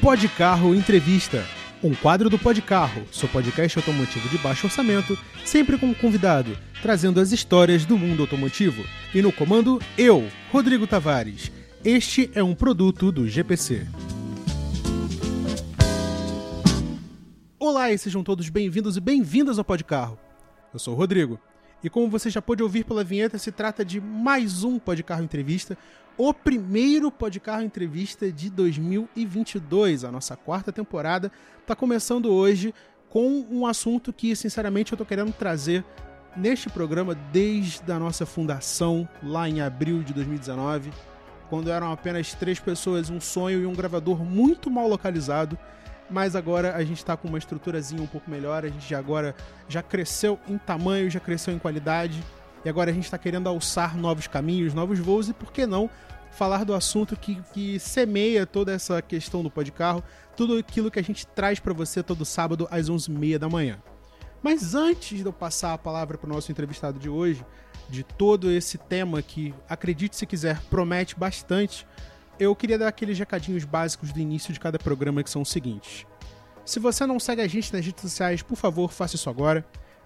Pod Carro Entrevista. Um quadro do Pod Carro, seu podcast automotivo de baixo orçamento, sempre com um convidado, trazendo as histórias do mundo automotivo. E no comando, eu, Rodrigo Tavares. Este é um produto do GPC. Olá e sejam todos bem-vindos e bem-vindas ao Pod Carro. Eu sou o Rodrigo. E como você já pôde ouvir pela vinheta, se trata de mais um Pod Carro Entrevista, o primeiro Pod Carro Entrevista de 2022. A nossa quarta temporada está começando hoje com um assunto que, sinceramente, eu estou querendo trazer neste programa desde a nossa fundação, lá em abril de 2019, quando eram apenas três pessoas, um sonho e um gravador muito mal localizado mas agora a gente está com uma estruturazinha um pouco melhor, a gente já agora já cresceu em tamanho, já cresceu em qualidade, e agora a gente está querendo alçar novos caminhos, novos voos, e por que não falar do assunto que, que semeia toda essa questão do pó de carro, tudo aquilo que a gente traz para você todo sábado às 11h30 da manhã. Mas antes de eu passar a palavra para o nosso entrevistado de hoje, de todo esse tema que, acredite se quiser, promete bastante, eu queria dar aqueles recadinhos básicos do início de cada programa que são os seguintes. Se você não segue a gente nas redes sociais, por favor, faça isso agora.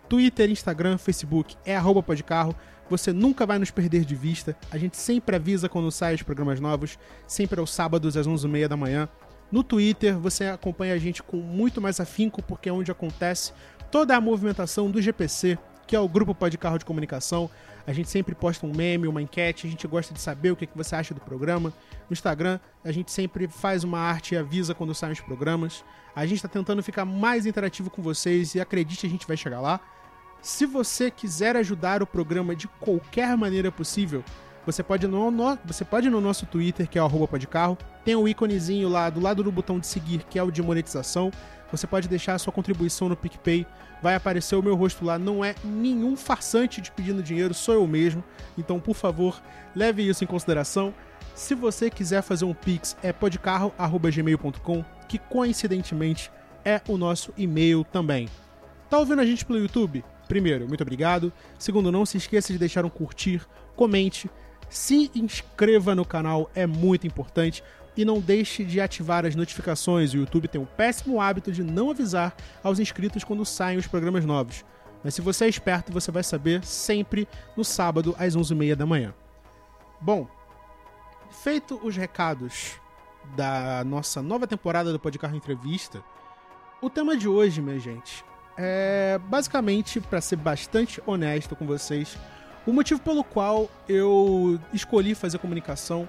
Twitter, Instagram, Facebook é arroba podcarro. Você nunca vai nos perder de vista. A gente sempre avisa quando saem os programas novos, sempre aos sábados às 11h30 da manhã. No Twitter, você acompanha a gente com muito mais afinco, porque é onde acontece toda a movimentação do GPC, que é o Grupo Pode Carro de Comunicação. A gente sempre posta um meme, uma enquete, a gente gosta de saber o que, que você acha do programa. No Instagram, a gente sempre faz uma arte e avisa quando saem os programas. A gente está tentando ficar mais interativo com vocês e acredite, a gente vai chegar lá. Se você quiser ajudar o programa de qualquer maneira possível, você pode, no, no, você pode no nosso Twitter, que é o podcarro, tem o um íconezinho lá do lado do botão de seguir, que é o de monetização. Você pode deixar a sua contribuição no PicPay vai aparecer o meu rosto lá. Não é nenhum farsante de pedindo dinheiro, sou eu mesmo. Então, por favor, leve isso em consideração. Se você quiser fazer um pix, é podcarro.gmail.com, que coincidentemente é o nosso e-mail também. Tá ouvindo a gente pelo YouTube? Primeiro, muito obrigado. Segundo, não se esqueça de deixar um curtir, comente, se inscreva no canal, é muito importante e não deixe de ativar as notificações. O YouTube tem o péssimo hábito de não avisar aos inscritos quando saem os programas novos. Mas se você é esperto, você vai saber sempre no sábado às 11h30 da manhã. Bom, feito os recados da nossa nova temporada do Podcarro Entrevista, o tema de hoje, minha gente, é basicamente, para ser bastante honesto com vocês, o motivo pelo qual eu escolhi fazer comunicação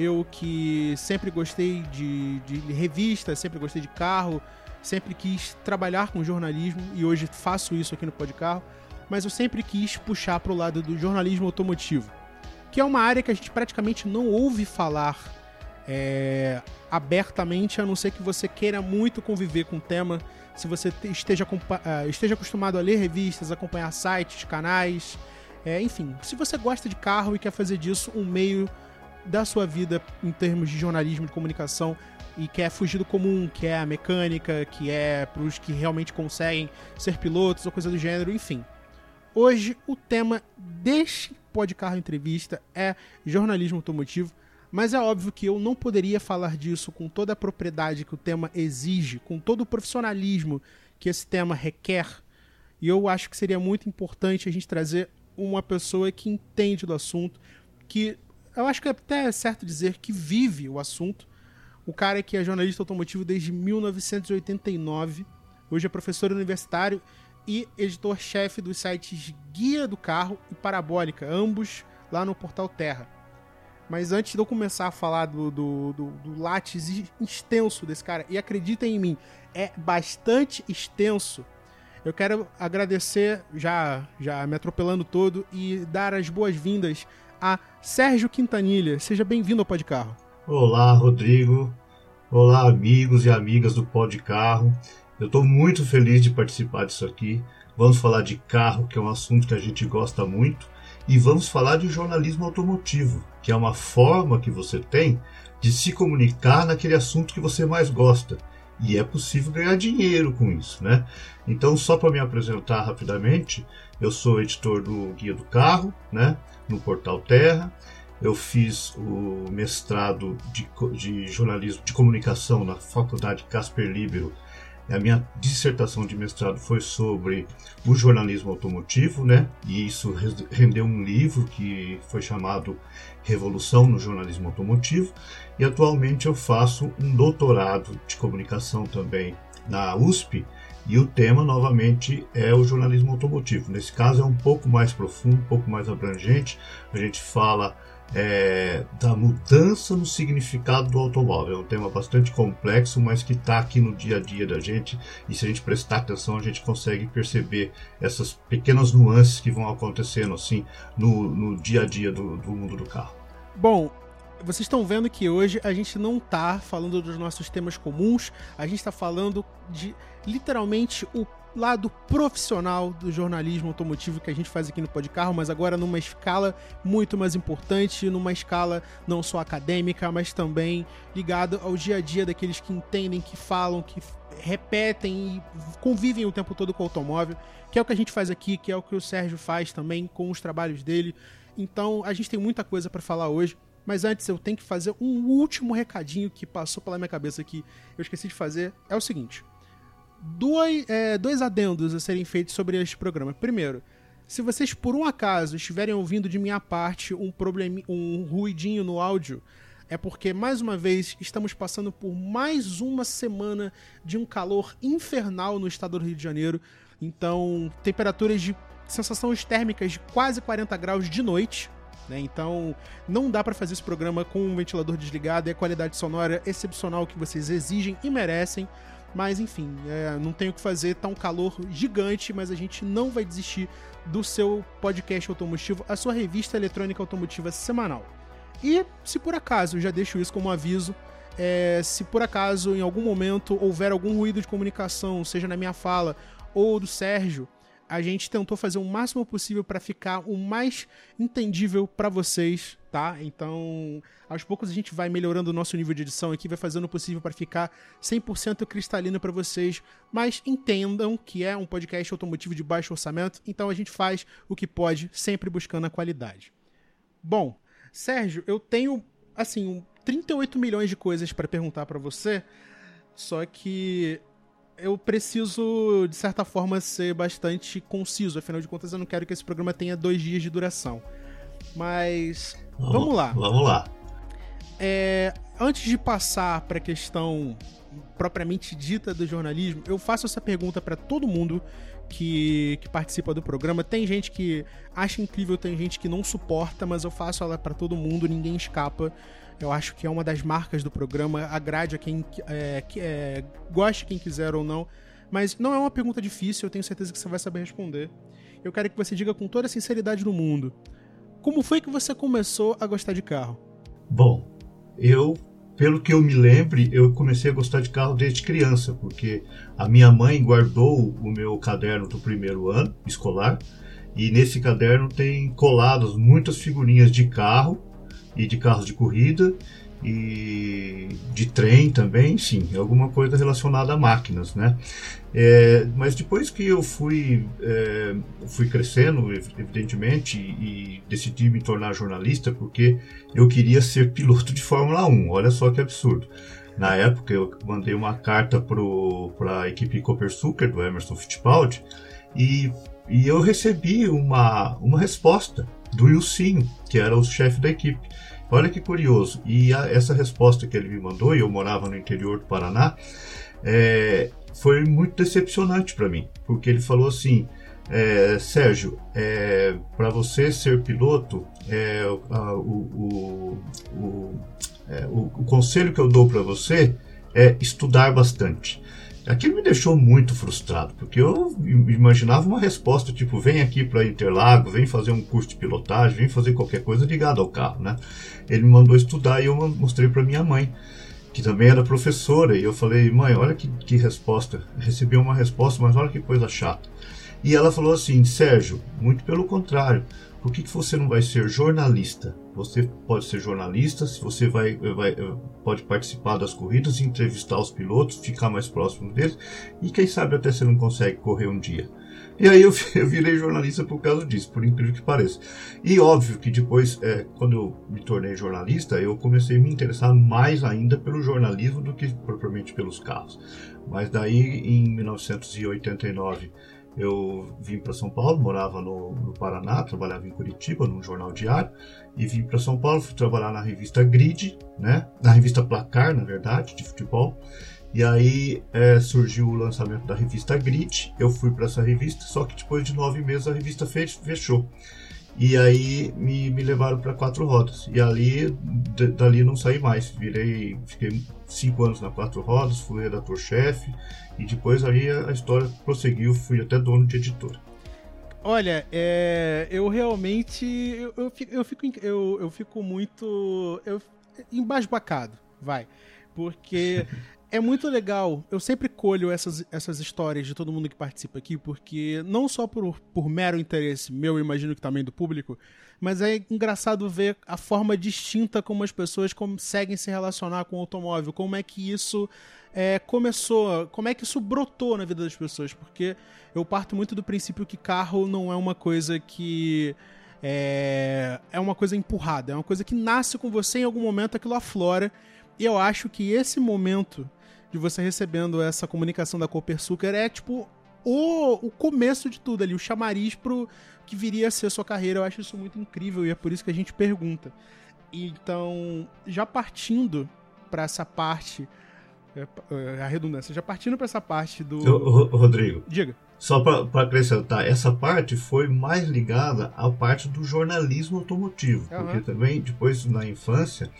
eu que sempre gostei de, de revista, sempre gostei de carro, sempre quis trabalhar com jornalismo e hoje faço isso aqui no Podcarro, mas eu sempre quis puxar para o lado do jornalismo automotivo, que é uma área que a gente praticamente não ouve falar é, abertamente, a não ser que você queira muito conviver com o tema, se você esteja, ah, esteja acostumado a ler revistas, acompanhar sites, canais, é, enfim, se você gosta de carro e quer fazer disso um meio da sua vida em termos de jornalismo de comunicação e quer fugir do comum, que é a mecânica, que é para os que realmente conseguem ser pilotos ou coisa do gênero, enfim. Hoje o tema deste podcast entrevista é jornalismo automotivo, mas é óbvio que eu não poderia falar disso com toda a propriedade que o tema exige, com todo o profissionalismo que esse tema requer. E eu acho que seria muito importante a gente trazer uma pessoa que entende do assunto, que eu acho que é até certo dizer que vive o assunto. O cara que é jornalista automotivo desde 1989, hoje é professor universitário e editor-chefe dos sites Guia do Carro e Parabólica, ambos lá no Portal Terra. Mas antes de eu começar a falar do, do, do, do látis extenso desse cara, e acreditem em mim, é bastante extenso, eu quero agradecer, já, já me atropelando todo, e dar as boas-vindas a Sérgio Quintanilha. Seja bem-vindo ao Pod Carro. Olá, Rodrigo. Olá, amigos e amigas do Pod Carro. Eu estou muito feliz de participar disso aqui. Vamos falar de carro, que é um assunto que a gente gosta muito, e vamos falar de jornalismo automotivo, que é uma forma que você tem de se comunicar naquele assunto que você mais gosta. E é possível ganhar dinheiro com isso, né? Então, só para me apresentar rapidamente, eu sou editor do Guia do Carro, né? no Portal Terra. eu fiz o mestrado de, de jornalismo de comunicação na Faculdade Casper Libero. A minha dissertação de mestrado foi sobre o jornalismo automotivo, né? E isso rendeu um livro que foi chamado Revolução no Jornalismo Automotivo. E atualmente eu faço um doutorado de comunicação também na USP, e o tema, novamente, é o jornalismo automotivo. Nesse caso, é um pouco mais profundo, um pouco mais abrangente. A gente fala é, da mudança no significado do automóvel. É um tema bastante complexo, mas que está aqui no dia a dia da gente. E se a gente prestar atenção, a gente consegue perceber essas pequenas nuances que vão acontecendo assim no, no dia a dia do, do mundo do carro. Bom, vocês estão vendo que hoje a gente não tá falando dos nossos temas comuns, a gente está falando de literalmente o lado profissional do jornalismo automotivo que a gente faz aqui no Podcarro, mas agora numa escala muito mais importante, numa escala não só acadêmica, mas também ligada ao dia a dia daqueles que entendem, que falam, que repetem e convivem o tempo todo com o automóvel, que é o que a gente faz aqui, que é o que o Sérgio faz também com os trabalhos dele. Então a gente tem muita coisa para falar hoje. Mas antes eu tenho que fazer um último recadinho que passou pela minha cabeça aqui. Eu esqueci de fazer. É o seguinte: dois, é, dois adendos a serem feitos sobre este programa. Primeiro, se vocês por um acaso estiverem ouvindo de minha parte um problema, um ruidinho no áudio, é porque mais uma vez estamos passando por mais uma semana de um calor infernal no estado do Rio de Janeiro. Então, temperaturas de sensações térmicas de quase 40 graus de noite. Né? Então, não dá para fazer esse programa com um ventilador desligado e a qualidade sonora excepcional que vocês exigem e merecem. Mas enfim, é, não tenho o que fazer, tá um calor gigante, mas a gente não vai desistir do seu podcast automotivo, a sua revista eletrônica automotiva semanal. E se por acaso, eu já deixo isso como aviso, é, se por acaso em algum momento houver algum ruído de comunicação, seja na minha fala ou do Sérgio, a gente tentou fazer o máximo possível para ficar o mais entendível para vocês, tá? Então, aos poucos a gente vai melhorando o nosso nível de edição aqui, vai fazendo o possível para ficar 100% cristalino para vocês, mas entendam que é um podcast automotivo de baixo orçamento, então a gente faz o que pode, sempre buscando a qualidade. Bom, Sérgio, eu tenho assim, 38 milhões de coisas para perguntar para você, só que eu preciso, de certa forma, ser bastante conciso. Afinal de contas, eu não quero que esse programa tenha dois dias de duração. Mas. Vamos, vamos lá. Vamos lá. É, antes de passar para a questão propriamente dita do jornalismo, eu faço essa pergunta para todo mundo que, que, participa do programa. Tem gente que acha incrível, tem gente que não suporta, mas eu faço ela para todo mundo, ninguém escapa. Eu acho que é uma das marcas do programa. Agrade a quem é, é, goste, quem quiser ou não. Mas não é uma pergunta difícil, eu tenho certeza que você vai saber responder. Eu quero que você diga com toda a sinceridade do mundo. Como foi que você começou a gostar de carro? Bom, eu, pelo que eu me lembre, eu comecei a gostar de carro desde criança, porque a minha mãe guardou o meu caderno do primeiro ano escolar, e nesse caderno tem coladas muitas figurinhas de carro e de carros de corrida e de trem também, sim, alguma coisa relacionada a máquinas, né? É, mas depois que eu fui, é, fui crescendo, evidentemente, e, decidi me tornar jornalista porque eu queria ser piloto de Fórmula 1, olha só que absurdo. Na época eu mandei uma carta para a equipe Copersucar do Emerson Fittipaldi e, e eu recebi uma, uma resposta do Ilcinho, que era o chefe da equipe. Olha que curioso. E a, essa resposta que ele me mandou, e eu morava no interior do Paraná, é, foi muito decepcionante para mim, porque ele falou assim: é, Sérgio, é, para você ser piloto, é, a, o, o, é, o, o, conselho que eu dou para você é estudar bastante. Aquilo me deixou muito frustrado, porque eu imaginava uma resposta tipo: vem aqui para Interlagos, vem fazer um curso de pilotagem, vem fazer qualquer coisa ligada ao carro, né? Ele me mandou estudar e eu mostrei para minha mãe, que também era professora, e eu falei: mãe, olha que, que resposta. Recebi uma resposta, mas olha que coisa chata. E ela falou assim: Sérgio, muito pelo contrário, por que, que você não vai ser jornalista? Você pode ser jornalista, você vai, vai, pode participar das corridas, entrevistar os pilotos, ficar mais próximo deles e quem sabe até você não consegue correr um dia. E aí eu, eu virei jornalista por causa disso, por incrível que pareça. E óbvio que depois, é, quando eu me tornei jornalista, eu comecei a me interessar mais ainda pelo jornalismo do que propriamente pelos carros. Mas daí, em 1989, eu vim para São Paulo, morava no, no, Paraná, trabalhava em Curitiba, num jornal diário, e vim para São Paulo, fui trabalhar na revista Grid, né? na revista Placar, na verdade, de futebol. E aí é, surgiu o lançamento da revista Grid. Eu fui para essa revista, só que depois de nove meses a revista fechou. E aí me, me levaram para quatro rodas. E ali, dali não saí mais. Virei, fiquei cinco anos na quatro rodas, fui redator-chefe. E depois ali a, a história prosseguiu, fui até dono de editora. Olha, é, eu realmente eu, eu, fico, eu, fico, eu, eu fico muito eu, embasbacado, vai. Porque é muito legal. Eu sempre colho essas, essas histórias de todo mundo que participa aqui, porque não só por, por mero interesse meu, imagino que também do público, mas é engraçado ver a forma distinta como as pessoas conseguem se relacionar com o automóvel, como é que isso é, começou, como é que isso brotou na vida das pessoas, porque eu parto muito do princípio que carro não é uma coisa que é, é uma coisa empurrada, é uma coisa que nasce com você em algum momento, aquilo aflora. E eu acho que esse momento de você recebendo essa comunicação da Copersucar é tipo o, o começo de tudo ali, o chamariz pro que viria a ser a sua carreira. Eu acho isso muito incrível e é por isso que a gente pergunta. Então, já partindo para essa parte, é, é, a redundância, já partindo para essa parte do. Rodrigo. Diga. Só para acrescentar, essa parte foi mais ligada à parte do jornalismo automotivo, uhum. porque também depois na infância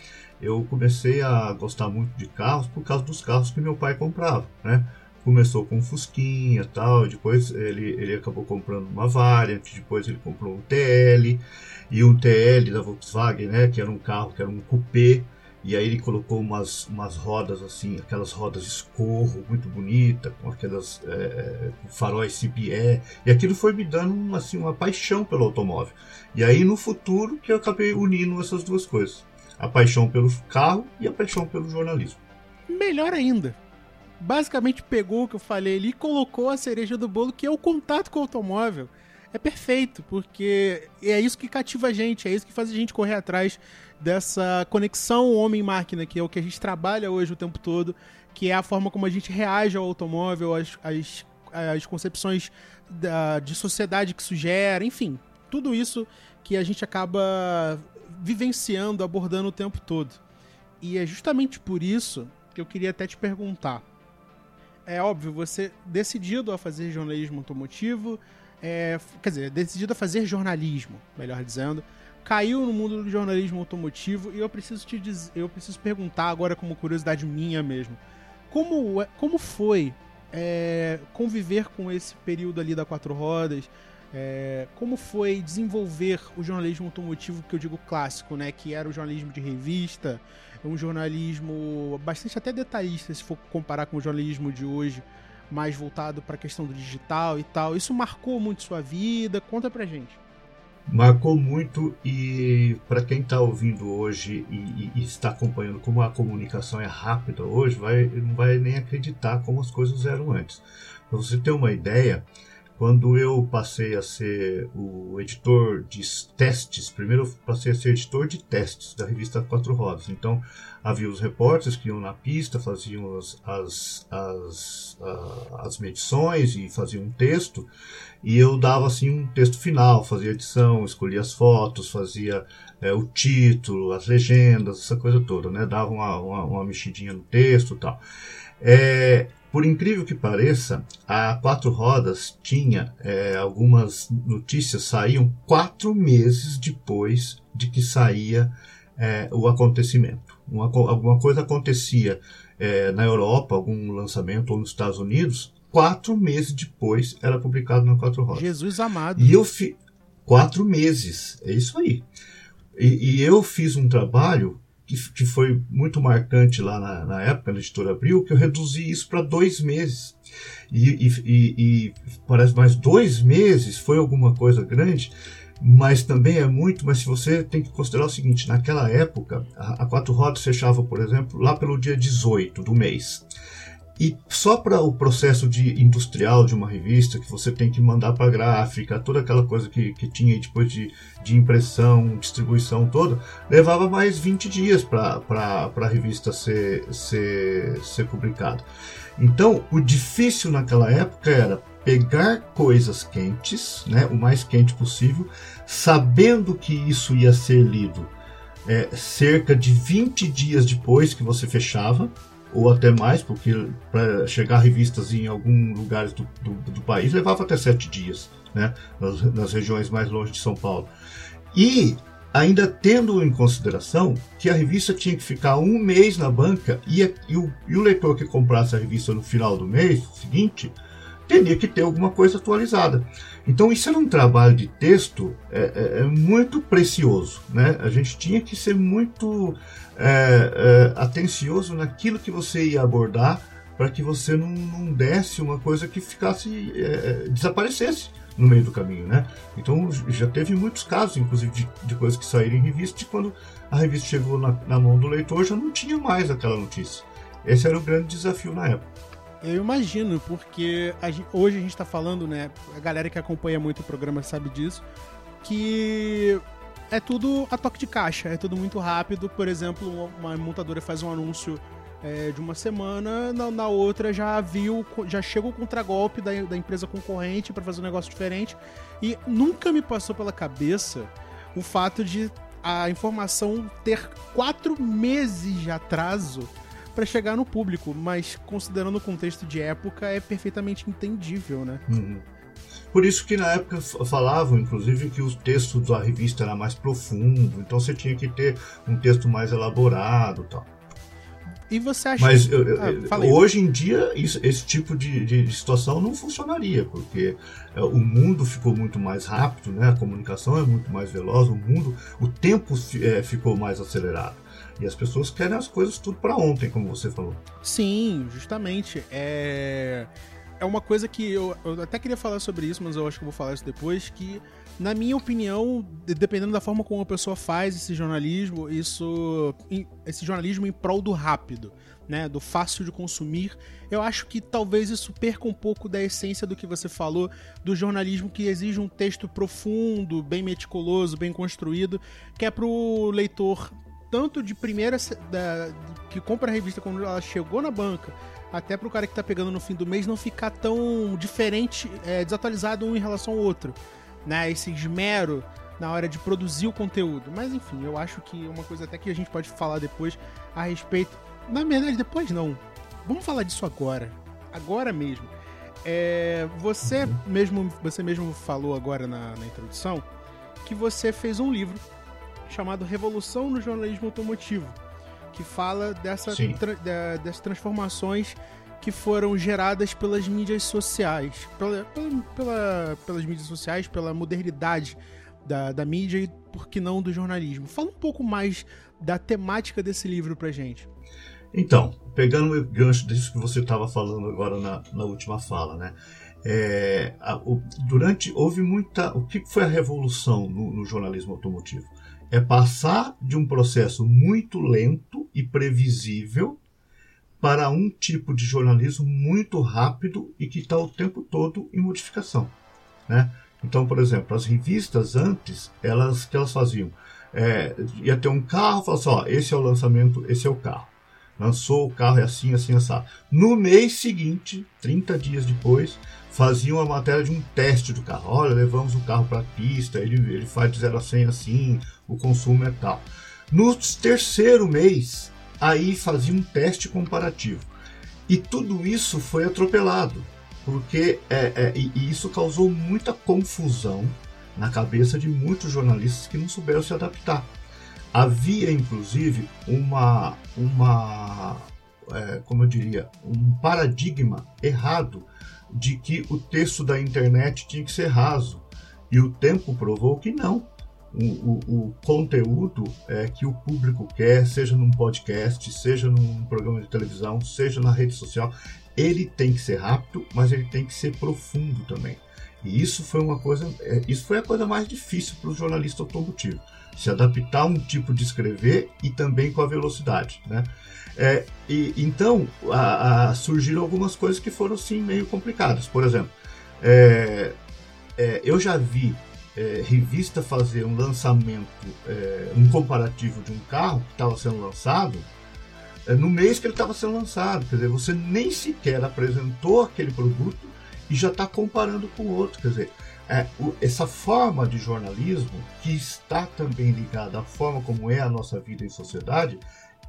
eu comecei a gostar muito de carros por causa dos carros que meu pai comprava, né? Começou com um Fusquinha tal, depois ele, ele acabou comprando uma Variant, depois ele comprou um TL, e um TL da Volkswagen, né? Que era um carro, que era um coupé, e aí ele colocou umas, umas rodas assim, aquelas rodas escorro, muito bonita, com aquelas é, faróis CBE. E aquilo foi me dando assim, uma paixão pelo automóvel. E aí no futuro que eu acabei unindo essas duas coisas a paixão pelo carro e a paixão pelo jornalismo. Melhor ainda, basicamente pegou o que eu falei ali e colocou a cereja do bolo, que é o contato com o automóvel. É perfeito, porque é isso que cativa a gente, é isso que faz a gente correr atrás dessa conexão homem-máquina, que é o que a gente trabalha hoje o tempo todo, que é a forma como a gente reage ao automóvel, as, as, as concepções da, de sociedade que isso gera, enfim, tudo isso que a gente acaba vivenciando, abordando o tempo todo. E é justamente por isso que eu queria até te perguntar. É óbvio, você decidido a fazer jornalismo automotivo, é, quer dizer, decidido a fazer jornalismo, melhor dizendo, caiu no mundo do jornalismo automotivo e eu preciso te dizer, eu preciso perguntar agora como curiosidade minha mesmo, como, é, como foi é, conviver com esse período ali da quatro rodas? É, como foi desenvolver o jornalismo automotivo que eu digo clássico, né? Que era o jornalismo de revista, um jornalismo bastante até detalhista, se for comparar com o jornalismo de hoje, mais voltado para a questão do digital e tal. Isso marcou muito sua vida? Conta pra gente. Marcou muito e para quem está ouvindo hoje e, e, está acompanhando como a comunicação é rápida hoje, vai, não vai nem acreditar como as coisas eram antes. Para você ter uma ideia, quando eu passei a ser o editor de testes, primeiro eu passei a ser editor de testes da revista Quatro Rodas. Então havia os repórteres que iam na pista, faziam as, as, as, as medições e faziam um texto. E eu dava assim um texto final, fazia edição, escolhia as fotos, fazia é, o título, as legendas, essa coisa toda, né? Dava uma, uma, uma mexidinha no texto e tal. É, por incrível que pareça, a Quatro Rodas tinha é, algumas notícias saíam quatro meses depois de que saía é, o acontecimento. Uma, alguma coisa acontecia é, na Europa, algum lançamento ou nos Estados Unidos, quatro meses depois era publicado na Quatro Rodas. Jesus amado. E eu fi... quatro meses, é isso aí. E, e eu fiz um trabalho que, que foi muito marcante lá na, na, época, na editora Abril, que eu reduzi isso para dois meses. E, e, e, parece mais dois meses foi alguma coisa grande. Mas também é muito, mas se você tem que considerar o seguinte, naquela época, a, a Quatro Rodas fechava, por exemplo, lá pelo dia 18 do mês. E só para o processo de industrial de uma revista, que você tem que mandar para a gráfica, toda aquela coisa que, que tinha depois de, de impressão, distribuição toda, levava mais 20 dias para a revista ser, ser, ser publicada. Então, o difícil naquela época era pegar coisas quentes, né, o mais quente possível, sabendo que isso ia ser lido é, cerca de 20 dias depois que você fechava, ou até mais, porque para chegar revistas em alguns lugares do, do, do, país levava até sete dias, né, nas, nas regiões mais longe de São Paulo. E ainda tendo em consideração que a revista tinha que ficar um mês na banca e, e, o, e o leitor que comprasse a revista no final do mês seguinte teria que ter alguma coisa atualizada. Então isso era um trabalho de texto é, é, é muito precioso, né? A gente tinha que ser muito é, é, atencioso naquilo que você ia abordar para que você não, não, desse uma coisa que ficasse é, desaparecesse no meio do caminho, né? Então já teve muitos casos, inclusive de, de coisas que saíram em revista, e quando a revista chegou na, na mão do leitor já não tinha mais aquela notícia. Esse era o grande desafio na época. Eu imagino, porque a gente, hoje a gente está falando, né? A galera que acompanha muito o programa sabe disso, que é tudo a toque de caixa, é tudo muito rápido. Por exemplo, uma montadora faz um anúncio é, de uma semana, na, na, outra já viu, já chega o contragolpe da, da empresa concorrente para fazer um negócio diferente. E nunca me passou pela cabeça o fato de a informação ter quatro meses de atraso para chegar no público, mas considerando o contexto de época, é perfeitamente entendível, né? Uhum. Por isso que na época falavam, inclusive, que o texto da revista era mais profundo, então você tinha que ter um texto mais elaborado tal. E você acha Mas que... ah, hoje em dia isso, esse tipo de, de, situação não funcionaria, porque é, o mundo ficou muito mais rápido, né? a comunicação é muito mais veloz, o mundo, o tempo é, ficou mais acelerado. E as pessoas querem as coisas tudo para ontem, como você falou. Sim, justamente. É é uma coisa que eu, eu, até queria falar sobre isso, mas eu acho que eu vou falar isso depois, que, na minha opinião, dependendo da forma como a pessoa faz esse jornalismo, isso. esse jornalismo em prol do rápido, né? Do fácil de consumir, eu acho que talvez isso perca um pouco da essência do que você falou, do jornalismo que exige um texto profundo, bem meticuloso, bem construído, que é pro leitor tanto de primeira da, que compra a revista quando ela chegou na banca, até para o cara que está pegando no fim do mês não ficar tão diferente, é, desatualizado um em relação ao outro, né? Esse esmero na hora de produzir o conteúdo. Mas enfim, eu acho que é uma coisa até que a gente pode falar depois a respeito. Na verdade, depois não. Vamos falar disso agora. Agora mesmo. É, você uhum. mesmo você mesmo falou agora na, na introdução que você fez um livro chamado Revolução no Jornalismo Automotivo, que fala dessa tra dessas transformações que foram geradas pelas mídias sociais, pela, pela, pela, pelas mídias sociais, pela modernidade da, da mídia e, por que não, do jornalismo. Fala um pouco mais da temática desse livro pra gente. Então, pegando o gancho disso que você estava falando agora na, na última fala, né? É, a, o, durante houve muita. O que foi a revolução no, no jornalismo automotivo? É passar de um processo muito lento e previsível para um tipo de jornalismo muito rápido e que está o tempo todo em modificação. Né? Então, por exemplo, as revistas antes, elas que elas faziam, é, ia ter um carro, falava assim, esse é o lançamento, esse é o carro. Lançou o carro, é assim, assim, assim. No mês seguinte, 30 dias depois, faziam a matéria de um teste do carro. Olha, levamos o carro para a pista, ele, ele faz de 0 a 100 assim, o consumo é tal. No terceiro mês, aí fazia um teste comparativo. E tudo isso foi atropelado, porque é, é, e isso causou muita confusão na cabeça de muitos jornalistas que não souberam se adaptar. Havia, inclusive, uma, uma é, como eu diria, um paradigma errado de que o texto da internet tinha que ser raso. E o tempo provou que não o, o, o, conteúdo é, que o público quer, seja num podcast, seja num programa de televisão, seja na rede social, ele tem que ser rápido, mas ele tem que ser profundo também. E isso foi uma coisa, é, isso foi a coisa mais difícil para o jornalista automotivo, se adaptar a um tipo de escrever e também com a velocidade, né? É, e, então a, a, surgiram algumas coisas que foram sim meio complicadas. Por exemplo, é, é, eu já vi é, revista fazer um lançamento, é, um comparativo de um carro que estava sendo lançado é, no mês que ele estava sendo lançado. Quer dizer, você nem sequer apresentou aquele produto e já está comparando com o outro. Quer dizer, é, o, essa forma de jornalismo, que está também ligada à forma como é a nossa vida em sociedade,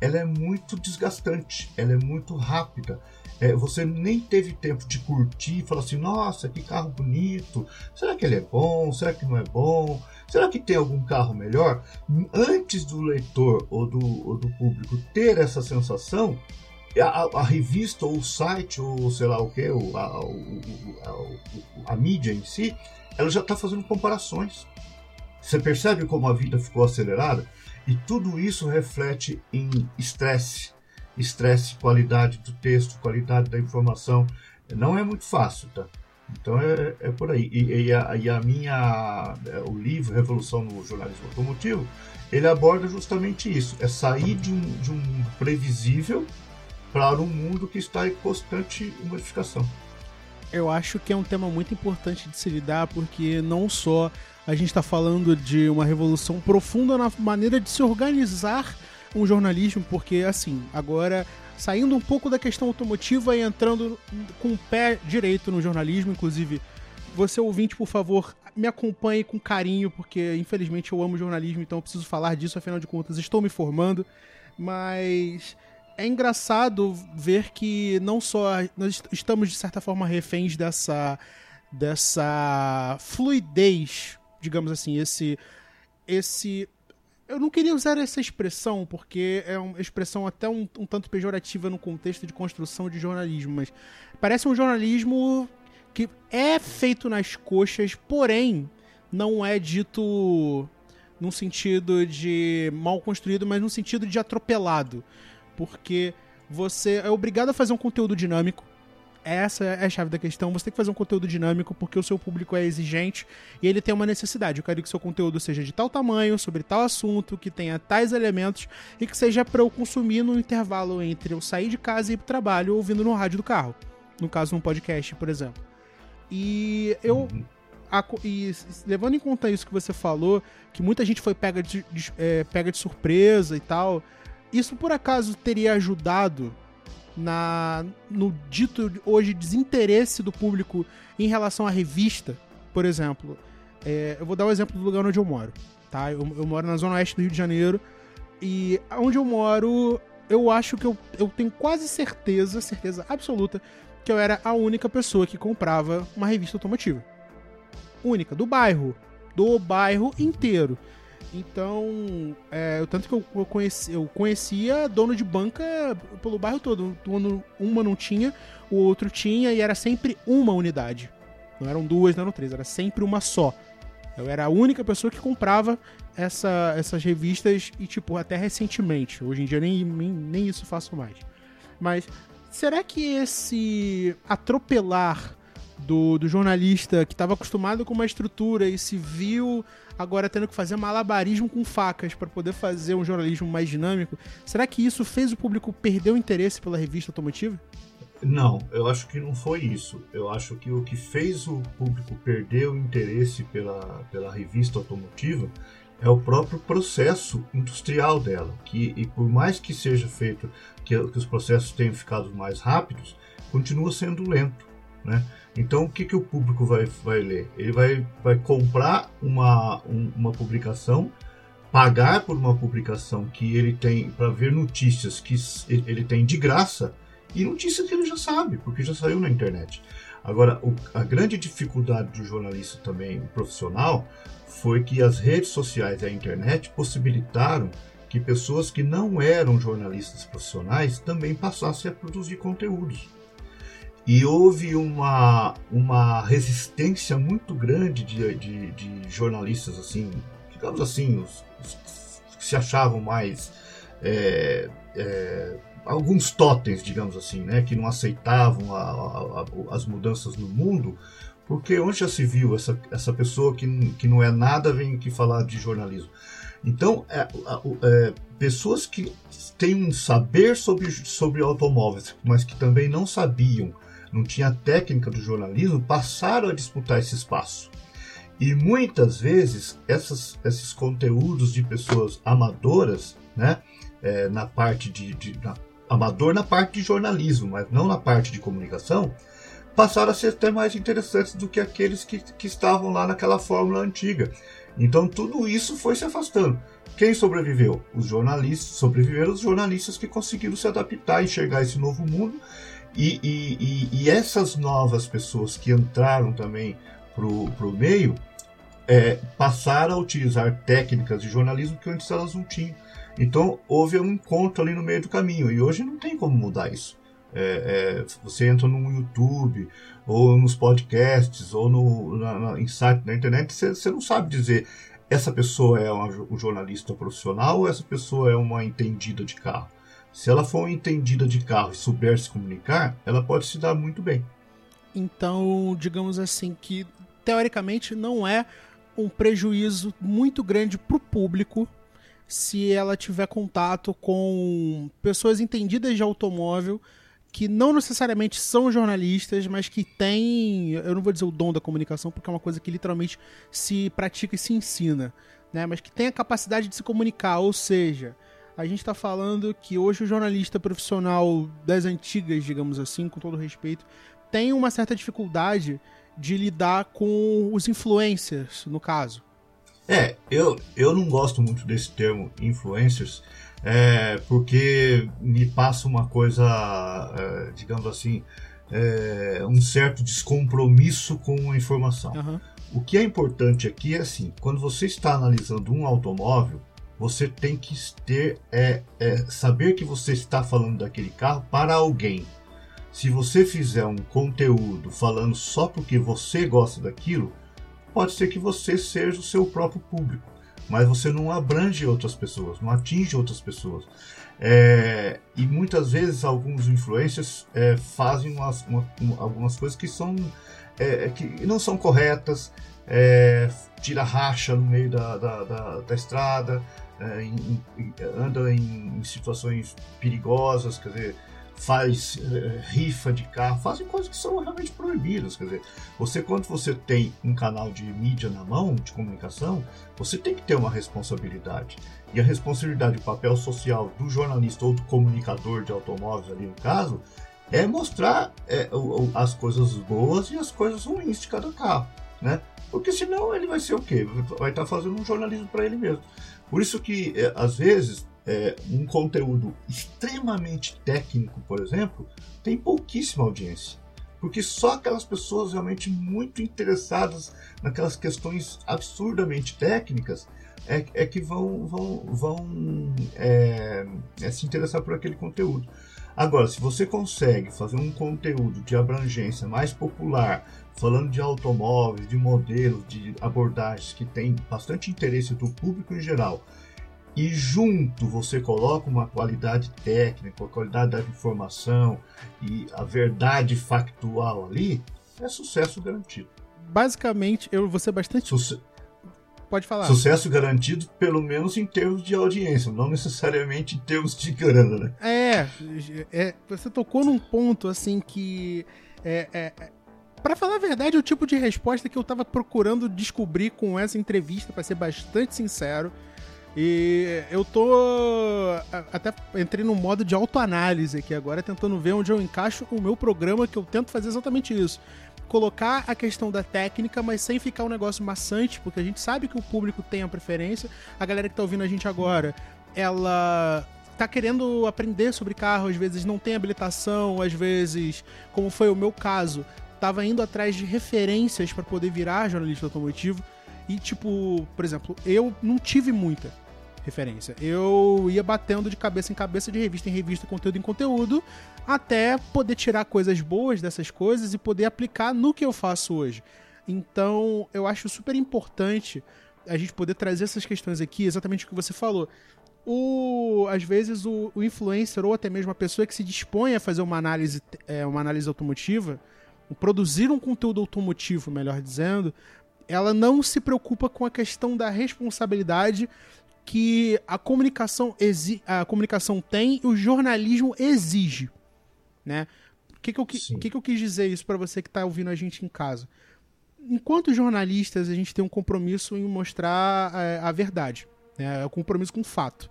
ela é muito desgastante, ela é muito rápida. É, você nem teve tempo de curtir falar assim: nossa, que carro bonito, será que ele é bom, será que não é bom? Será que tem algum carro melhor? Antes do leitor ou do, ou do público ter essa sensação, a, a, revista ou o site ou sei lá o que, a, a, a, mídia em si, ela já está fazendo comparações. Você percebe como a vida ficou acelerada? E tudo isso reflete em estresse. Estresse, qualidade do texto, qualidade da informação. Não é muito fácil, tá? Então é, é por aí. E, e, a, e, a, minha. É, o livro Revolução no Jornalismo Automotivo, ele aborda justamente isso: é sair de um, de um previsível para um mundo que está em constante modificação. Eu acho que é um tema muito importante de se lidar, porque não só a gente está falando de uma revolução profunda na maneira de se organizar um jornalismo, porque assim, agora saindo um pouco da questão automotiva e entrando com o pé direito no jornalismo, inclusive você ouvinte, por favor, me acompanhe com carinho, porque infelizmente eu amo jornalismo, então eu preciso falar disso, afinal de contas estou me formando, mas é engraçado ver que não só nós estamos de certa forma reféns dessa dessa fluidez, digamos assim, esse esse eu não queria usar essa expressão porque é uma expressão até um, um tanto pejorativa no contexto de construção de jornalismo, mas parece um jornalismo que é feito nas coxas, porém não é dito num sentido de mal construído, mas no sentido de atropelado porque você é obrigado a fazer um conteúdo dinâmico. Essa é a chave da questão. Você tem que fazer um conteúdo dinâmico porque o seu público é exigente e ele tem uma necessidade. Eu quero que seu conteúdo seja de tal tamanho, sobre tal assunto, que tenha tais elementos e que seja para eu consumir no intervalo entre eu sair de casa e ir pro trabalho ouvindo no rádio do carro. No caso, num podcast, por exemplo. E eu. Uhum. A, e levando em conta isso que você falou, que muita gente foi pega de, de é, pega de surpresa e tal. Isso por acaso teria ajudado na no dito hoje desinteresse do público em relação à revista, por exemplo? É, eu vou dar o um exemplo do lugar onde eu moro, tá? Eu, eu, moro na zona oeste do Rio de Janeiro e onde eu moro, eu acho que eu, eu tenho quase certeza, certeza absoluta, que eu era a única pessoa que comprava uma revista automotiva. Única, do bairro. Do bairro inteiro. Então, é, tanto que eu, eu, conheci, eu conhecia dono de banca pelo bairro todo. Uma não tinha, o outro tinha e era sempre uma unidade. Não eram duas, não eram três, era sempre uma só. Eu era a única pessoa que comprava essa, essas revistas e, tipo, até recentemente. Hoje em dia nem, nem, nem isso faço mais. Mas será que esse atropelar do, do jornalista que estava acostumado com uma estrutura e se viu agora tendo que fazer malabarismo com facas para poder fazer um jornalismo mais dinâmico. Será que isso fez o público perder o interesse pela revista automotiva? Não, eu acho que não foi isso. Eu acho que o que fez o público perder o interesse pela, pela revista automotiva é o próprio processo industrial dela, que e por mais que seja feito que, que os processos tenham ficado mais rápidos, continua sendo lento, né? Então, o que, que o público vai, vai ler? Ele vai, vai comprar uma, um, uma publicação, pagar por uma publicação que ele tem para ver notícias que ele tem de graça e notícias que ele já sabe, porque já saiu na internet. Agora, o, a grande dificuldade do jornalista também profissional foi que as redes sociais e a internet possibilitaram que pessoas que não eram jornalistas profissionais também passassem a produzir conteúdos. E houve uma, uma resistência muito grande de, de, de jornalistas, assim, digamos assim, os, os, que se achavam mais é, é, alguns totens, digamos assim, né, que não aceitavam a, a, a, as mudanças no mundo, porque onde já se viu essa, essa pessoa que, que não é nada vem aqui falar de jornalismo. Então, é, é, pessoas que têm um saber sobre, sobre automóveis, mas que também não sabiam, não tinha técnica do jornalismo, passaram a disputar esse espaço. E muitas vezes essas, esses conteúdos de pessoas amadoras, né, é, na parte de, de na, amador na parte de jornalismo, mas não na parte de comunicação, passaram a ser até mais interessantes do que aqueles que, que estavam lá naquela fórmula antiga. Então tudo isso foi se afastando. Quem sobreviveu? Os jornalistas. Sobreviveram os jornalistas que conseguiram se adaptar, enxergar esse novo mundo. E, e, e, e essas novas pessoas que entraram também para o meio é, passaram a utilizar técnicas de jornalismo que antes elas não tinham. Então houve um encontro ali no meio do caminho. E hoje não tem como mudar isso. É, é, você entra no YouTube, ou nos podcasts, ou no na, na, em site na internet, você, não sabe dizer essa pessoa é uma, um jornalista profissional ou essa pessoa é uma entendida de carro. Se ela for entendida de carro e souber se comunicar, ela pode se dar muito bem. Então, digamos assim, que teoricamente não é um prejuízo muito grande para o público se ela tiver contato com pessoas entendidas de automóvel que não necessariamente são jornalistas, mas que têm, eu não vou dizer o dom da comunicação, porque é uma coisa que literalmente se pratica e se ensina, né? Mas que tem a capacidade de se comunicar, ou seja, a gente está falando que hoje o jornalista profissional das antigas, digamos assim, com todo respeito, tem uma certa dificuldade de lidar com os influencers, no caso. É, eu, eu não gosto muito desse termo influencers, é, porque me passa uma coisa, é, digamos assim, é, um certo descompromisso com a informação. Uhum. O que é importante aqui é assim, quando você está analisando um automóvel, você tem que ter é, é, saber que você está falando daquele carro para alguém. Se você fizer um conteúdo falando só porque você gosta daquilo, pode ser que você seja o seu próprio público mas você não abrange outras pessoas, não atinge outras pessoas. É, e muitas vezes alguns influencers é, fazem umas, uma, algumas coisas que são é, que não são corretas, é, tira racha no meio da, da, da, da estrada, é, em, em, anda em, em situações perigosas, quer dizer, faz uh, rifa de carro, fazem coisas que são realmente proibidas. Quer dizer, você quando você tem um canal de mídia na mão, de comunicação, você tem que ter uma responsabilidade. E a responsabilidade, o papel social do jornalista ou do comunicador de automóveis ali no caso, é mostrar é, as coisas boas e as coisas ruins de cada carro, né? Porque senão ele vai ser o quê? Vai estar fazendo um jornalismo para ele mesmo. Por isso que, é, às vezes, é, um conteúdo extremamente técnico, por exemplo, tem pouquíssima audiência. Porque só aquelas pessoas realmente muito interessadas naquelas questões absurdamente técnicas é, é que vão, vão, vão é, é, se interessar por aquele conteúdo. Agora, se você consegue fazer um conteúdo de abrangência mais popular, falando de automóveis, de modelos, de abordagens que tem bastante interesse do público em geral, e junto você coloca uma qualidade técnica, a qualidade da informação e a verdade factual ali, é sucesso garantido. Basicamente, eu vou ser bastante. Suce... Pode falar. Sucesso garantido, pelo menos em termos de audiência, não necessariamente em termos de grana, né? É, é você tocou num ponto assim que. É, é, é para falar a verdade, é o tipo de resposta que eu tava procurando descobrir com essa entrevista, para ser bastante sincero. E eu tô. Até entrei no modo de autoanálise aqui agora, tentando ver onde eu encaixo o meu programa, que eu tento fazer exatamente isso. Colocar a questão da técnica, mas sem ficar um negócio maçante, porque a gente sabe que o público tem a preferência. A galera que tá ouvindo a gente agora, ela tá querendo aprender sobre carro, às vezes não tem habilitação, às vezes, como foi o meu caso, tava indo atrás de referências para poder virar jornalista automotivo. E, tipo, por exemplo, eu não tive muita referência. Eu ia batendo de cabeça em cabeça, de revista em revista, conteúdo em conteúdo, até poder tirar coisas boas dessas coisas e poder aplicar no que eu faço hoje. Então, eu acho super importante a gente poder trazer essas questões aqui, exatamente o que você falou. o, às vezes o, o, influencer ou até mesmo a pessoa que se dispõe a fazer uma análise, é, uma análise automotiva, produzir um conteúdo automotivo, melhor dizendo, ela não se preocupa com a questão da responsabilidade que a comunicação, a comunicação tem e o jornalismo exige, né? O que, que, eu, que, que eu quis dizer isso para você que está ouvindo a gente em casa? Enquanto jornalistas, a gente tem um compromisso em mostrar é, a verdade, né? é um compromisso com o fato.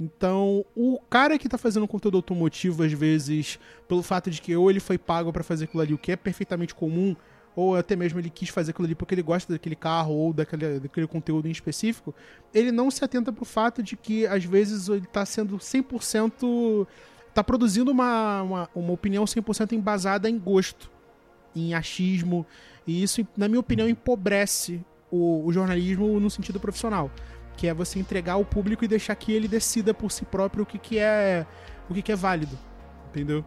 Então, o cara que está fazendo conteúdo automotivo, às vezes, pelo fato de que ou ele foi pago para fazer aquilo ali, o que é perfeitamente comum, ou até mesmo ele quis fazer aquilo ali porque ele gosta daquele carro ou daquele, daquele conteúdo em específico, ele não se atenta pro fato de que às vezes ele tá sendo 100%. tá produzindo uma, uma, uma opinião 100% embasada em gosto, em achismo, e isso, na minha opinião, empobrece o, o jornalismo no sentido profissional. Que é você entregar ao público e deixar que ele decida por si próprio o que, que é o que, que é válido. Entendeu?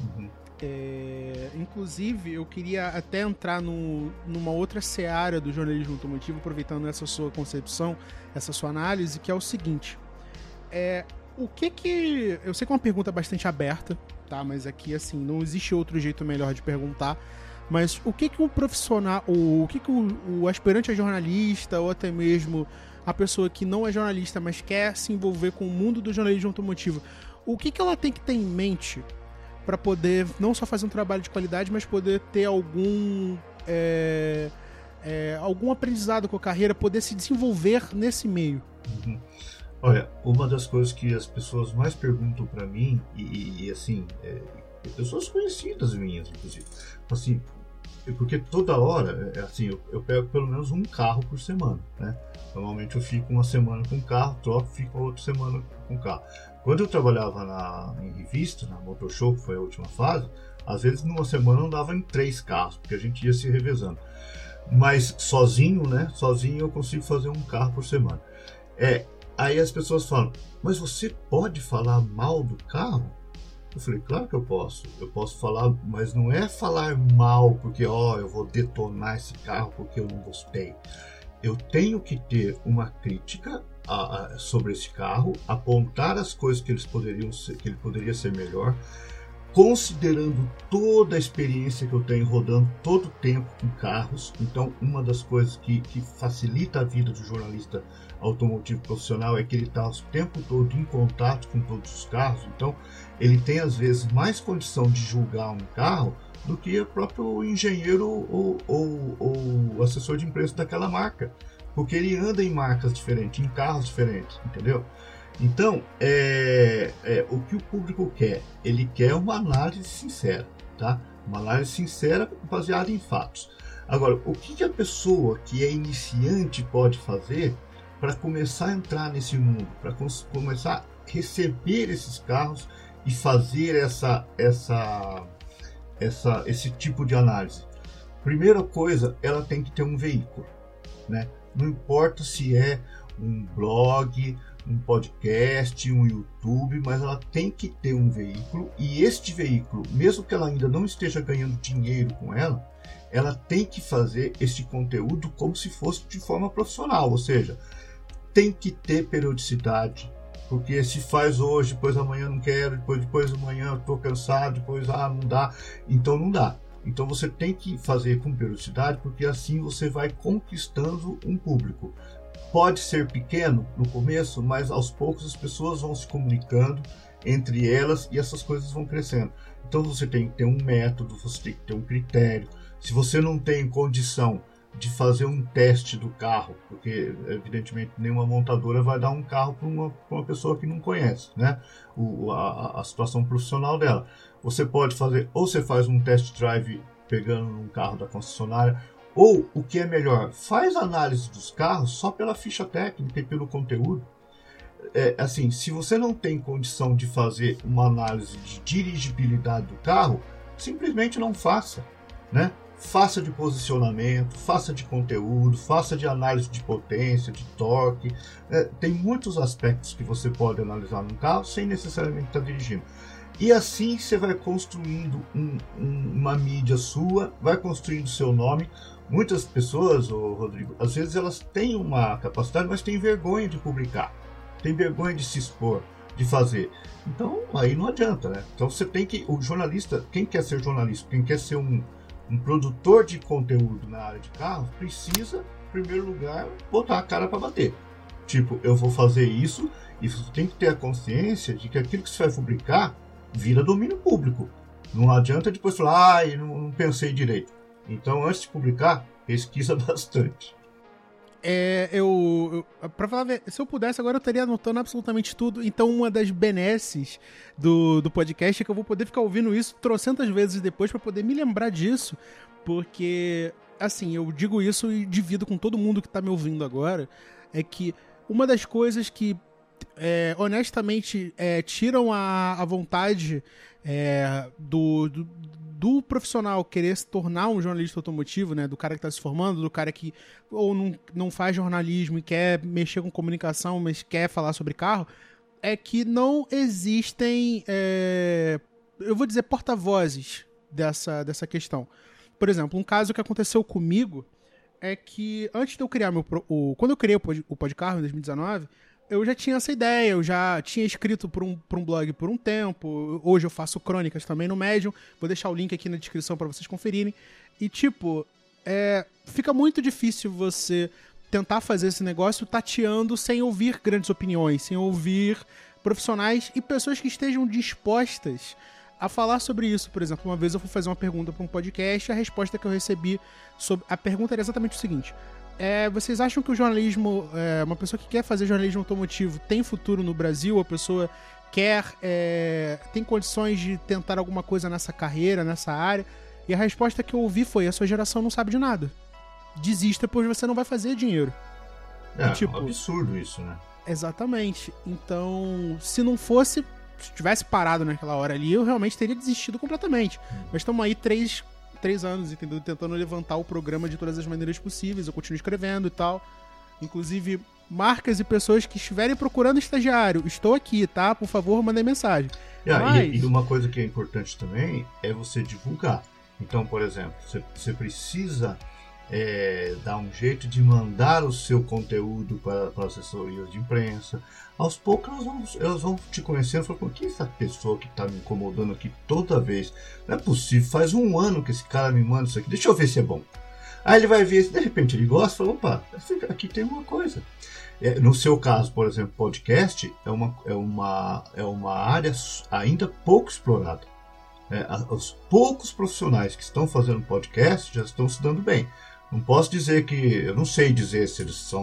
Uhum. É, inclusive, eu queria até entrar no, numa outra seara do jornalismo automotivo, aproveitando essa sua concepção, essa sua análise, que é o seguinte. É, o que que... Eu sei que é uma pergunta bastante aberta, tá? Mas aqui, assim, não existe outro jeito melhor de perguntar. Mas o que que um profissional, o, o que que o, o aspirante a jornalista, ou até mesmo a pessoa que não é jornalista, mas quer se envolver com o mundo do jornalismo automotivo, o que que ela tem que ter em mente para poder não só fazer um trabalho de qualidade, mas poder ter algum é, é, algum aprendizado com a carreira, poder se desenvolver nesse meio. Uhum. Olha, uma das coisas que as pessoas mais perguntam para mim e, e assim, é, pessoas conhecidas minhas, inclusive, assim, porque toda hora, é, assim, eu, eu, pego pelo menos um carro por semana, né? Normalmente eu fico uma semana com o carro, troco, fico outra semana com o carro. Quando eu trabalhava na, em revista, na Motor Show, que foi a última fase, às vezes numa semana eu andava em três carros, porque a gente ia se revezando. Mas sozinho, né? Sozinho eu consigo fazer um carro por semana. É, aí as pessoas falam, mas você pode falar mal do carro? Eu falei, claro que eu posso. Eu posso falar, mas não é falar mal porque, ó, eu vou detonar esse carro porque eu não gostei. Eu tenho que ter uma crítica a, a, sobre esse carro, apontar as coisas que eles poderiam ser, que ele poderia ser melhor, considerando toda a experiência que eu tenho rodando todo o tempo com carros. Então, uma das coisas que, que facilita a vida do jornalista automotivo profissional é que ele está o tempo todo em contato com todos os carros. Então, ele tem às vezes mais condição de julgar um carro do que o próprio engenheiro ou, ou, ou assessor de imprensa daquela marca porque ele anda em marcas diferentes, em carros diferentes, entendeu? Então, é, é, o que o público quer? Ele quer uma análise sincera, tá? Uma análise sincera baseada em fatos. Agora, o que, que a pessoa que é iniciante pode fazer para começar a entrar nesse mundo, para começar a receber esses carros e fazer essa, essa, essa, esse tipo de análise? Primeira coisa, ela tem que ter um veículo, né? Não importa se é um blog, um podcast, um YouTube, mas ela tem que ter um veículo e este veículo, mesmo que ela ainda não esteja ganhando dinheiro com ela, ela tem que fazer este conteúdo como se fosse de forma profissional, ou seja, tem que ter periodicidade, porque se faz hoje, depois amanhã não quero, depois depois amanhã estou cansado, depois ah não dá, então não dá. Então você tem que fazer com periodicidade, porque assim você vai conquistando um público. Pode ser pequeno no começo, mas aos poucos as pessoas vão se comunicando entre elas e essas coisas vão crescendo. Então você tem que ter um método, você tem que ter um critério. Se você não tem condição de fazer um teste do carro, porque evidentemente nenhuma montadora vai dar um carro para uma, uma, pessoa que não conhece, né? O, a, a situação profissional dela. Você pode fazer, ou você faz um test drive pegando um carro da concessionária, ou o que é melhor, faz análise dos carros só pela ficha técnica e pelo conteúdo. É, assim, se você não tem condição de fazer uma análise de dirigibilidade do carro, simplesmente não faça, né? Faça de posicionamento, faça de conteúdo, faça de análise de potência, de torque. É, tem muitos aspectos que você pode analisar num carro sem necessariamente estar dirigindo. E assim você vai construindo um, um, uma mídia sua, vai construindo seu nome. Muitas pessoas, oh, Rodrigo, às vezes elas têm uma capacidade, mas têm vergonha de publicar. tem vergonha de se expor, de fazer. Então, aí não adianta, né? Então você tem que. O jornalista, quem quer ser jornalista, quem quer ser um, um produtor de conteúdo na área de carros, precisa, em primeiro lugar, botar a cara para bater. Tipo, eu vou fazer isso e você tem que ter a consciência de que aquilo que você vai publicar vira domínio público. Não adianta depois falar, ah, eu não pensei direito. Então, antes de publicar, pesquisa bastante. É, eu, eu falar, se eu pudesse agora eu estaria anotando absolutamente tudo. Então, uma das benesses do, do podcast é que eu vou poder ficar ouvindo isso trocentas vezes depois para poder me lembrar disso, porque assim, eu digo isso e divido com todo mundo que tá me ouvindo agora, é que uma das coisas que é, honestamente é, tiram a, a vontade é, do, do, do, profissional querer se tornar um jornalista automotivo, né? Do cara que está se formando, do cara que ou não, não faz jornalismo e quer mexer com comunicação, mas quer falar sobre carro, é que não existem, é, eu vou dizer, porta-vozes dessa, dessa questão. Por exemplo, um caso que aconteceu comigo é que antes de eu criar meu. O, quando eu criei o, pod, o em 2019 eu já tinha essa ideia, eu já tinha escrito por um, um blog por um tempo. Hoje eu faço crônicas também no Medium. Vou deixar o link aqui na descrição para vocês conferirem. E, tipo, é, fica muito difícil você tentar fazer esse negócio tateando sem ouvir grandes opiniões, sem ouvir profissionais e pessoas que estejam dispostas a falar sobre isso. Por exemplo, uma vez eu fui fazer uma pergunta para um podcast e a resposta que eu recebi sobre. A pergunta era exatamente o seguinte: é, vocês acham que o jornalismo, é, uma pessoa que quer fazer jornalismo automotivo tem futuro no Brasil? A pessoa quer, é, tem condições de tentar alguma coisa nessa carreira, nessa área? E a resposta que eu ouvi foi: a sua geração não sabe de nada. Desista, pois você não vai fazer dinheiro. É, e, tipo, é um absurdo isso, né? Exatamente. Então, se não fosse, se tivesse parado naquela hora ali, eu realmente teria desistido completamente. Hum. Mas estamos aí três, três anos, entendeu? Tentando levantar o programa de todas as maneiras possíveis. Eu continuo escrevendo e tal. Inclusive, marcas e pessoas que estiverem procurando estagiário, estou aqui, tá? Por favor, mandem mensagem. Yeah, Mas... e, e, uma coisa que é importante também é você divulgar. Então, por exemplo, você, você precisa é, dar um jeito de mandar o seu conteúdo para, para assessorias de imprensa. Aos poucos elas vão, elas vão te conhecendo e falar, que essa pessoa que está me incomodando aqui toda vez? Não é possível, faz um ano que esse cara me manda isso aqui, deixa eu ver se é bom. Aí ele vai ver, de repente ele gosta e fala, opa, aqui tem uma coisa. É, no seu caso, por exemplo, podcast é uma, é uma, é uma área ainda pouco explorada. É, os poucos profissionais que estão fazendo podcast já estão se dando bem. Não posso dizer que. Eu não sei dizer se eles são.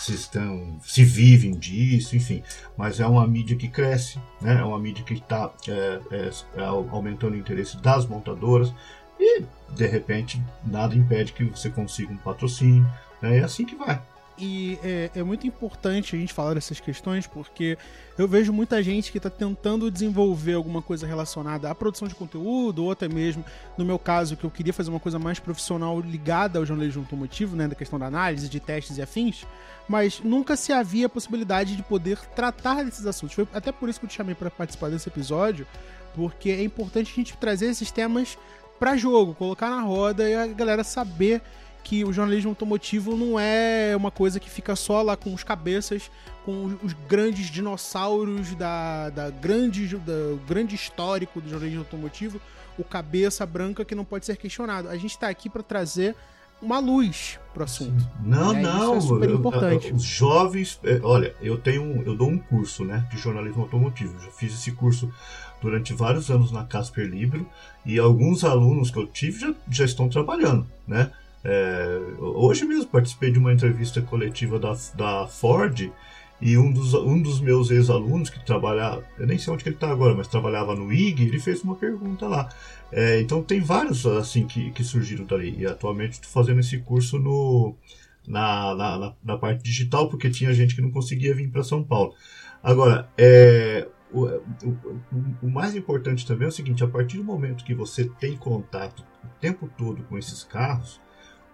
Se, estão, se vivem disso, enfim. Mas é uma mídia que cresce, né? é uma mídia que está é, é, é, aumentando o interesse das montadoras. E, de repente, nada impede que você consiga um patrocínio. Né? É assim que vai. E é, é, muito importante a gente falar dessas questões porque eu vejo muita gente que está tentando desenvolver alguma coisa relacionada à produção de conteúdo, ou até mesmo, no meu caso, que eu queria fazer uma coisa mais profissional ligada ao jornalismo automotivo, né, da questão da análise, de testes e afins, mas nunca se havia a possibilidade de poder tratar desses assuntos. Foi até por isso que eu te chamei para participar desse episódio, porque é importante a gente trazer esses temas para jogo, colocar na roda e a galera saber que o jornalismo automotivo não é uma coisa que fica só lá com os cabeças, com os grandes dinossauros da, da grande, da grande histórico do jornalismo automotivo, o cabeça branca que não pode ser questionado. A gente está aqui para trazer uma luz pro assunto. Não, não, é super importante. Os jovens, é, olha, eu tenho, eu dou um curso, né, de jornalismo automotivo. já fiz esse curso durante vários anos na Casper Libro e alguns alunos que eu tive já, já estão trabalhando, né? É, hoje mesmo participei de uma entrevista coletiva da, da Ford e um dos, um dos meus ex-alunos que trabalhava, eu nem sei onde que ele está agora, mas trabalhava no IG, ele fez uma pergunta lá. É, então tem vários assim que, que surgiram dali. E atualmente estou fazendo esse curso no, na, na, na, parte digital, porque tinha gente que não conseguia vir para São Paulo. Agora, é, o, o, o, mais importante também é o seguinte: a partir do momento que você tem contato o tempo todo com esses carros,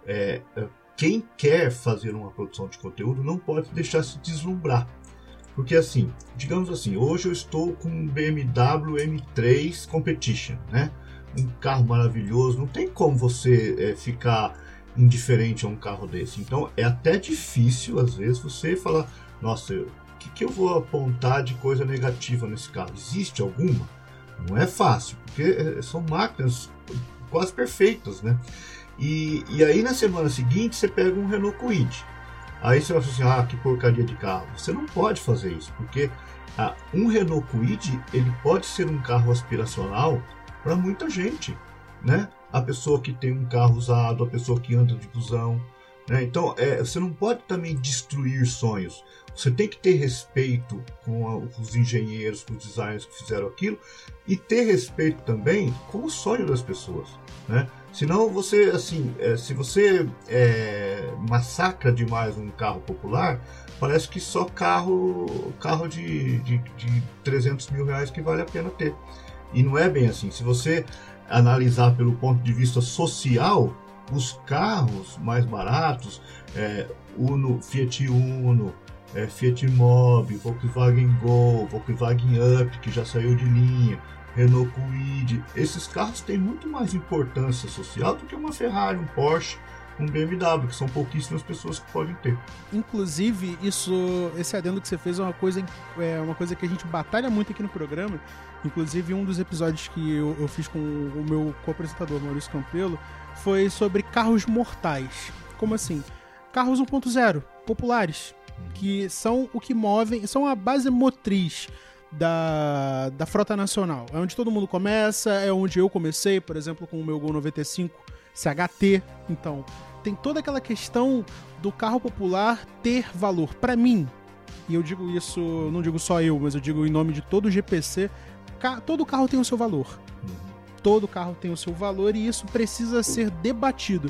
é, é, quem quer fazer uma produção de conteúdo não pode deixar se deslumbrar. Porque assim, digamos assim, hoje eu estou com um BMW M3 Competition, né? Um carro maravilhoso, não tem como você é, ficar indiferente a um carro desse. Então é até difícil às vezes você falar, nossa, eu, que, que eu vou apontar de coisa negativa nesse carro? Existe alguma? Não é fácil, porque é, são máquinas quase perfeitas, né? E, e aí na semana seguinte você pega um Renault Kwid. Aí você vai assim, ah, que porcaria de carro. Você não pode fazer isso, porque ah, um Renault Kwid ele pode ser um carro aspiracional para muita gente, né? A pessoa que tem um carro usado, a pessoa que anda de busão, né? Então, é, você não pode também destruir sonhos. Você tem que ter respeito com, a, com, os engenheiros, com os designers que fizeram aquilo e ter respeito também com o sonho das pessoas, né? Senão você, assim, é, se você é, massacra demais um carro popular, parece que só carro, carro de, de, de 300 mil reais que vale a pena ter. E não é bem assim. Se você analisar pelo ponto de vista social, os carros mais baratos, é, Uno, Fiat Uno, é, Fiat Mobi, Volkswagen Gol, Volkswagen Up, que já saiu de linha, Renault Kwid, esses carros têm muito mais importância social do que uma Ferrari, um Porsche, um BMW, que são pouquíssimas pessoas que podem ter. Inclusive, isso, esse adendo que você fez é uma coisa, é uma coisa que a gente batalha muito aqui no programa. Inclusive, um dos episódios que eu, eu fiz com o meu co-apresentador, Maurício Campelo, foi sobre carros mortais. Como assim? Carros 1.0, populares, que são o que movem, são a base motriz da, da frota nacional. É onde todo mundo começa, é onde eu comecei, por exemplo, com o meu Gol 95 CHT. Então, tem toda aquela questão do carro popular ter valor. Para mim, e eu digo isso, não digo só eu, mas eu digo em nome de todo o GPC, todo carro tem o seu valor todo carro tem o seu valor e isso precisa ser debatido.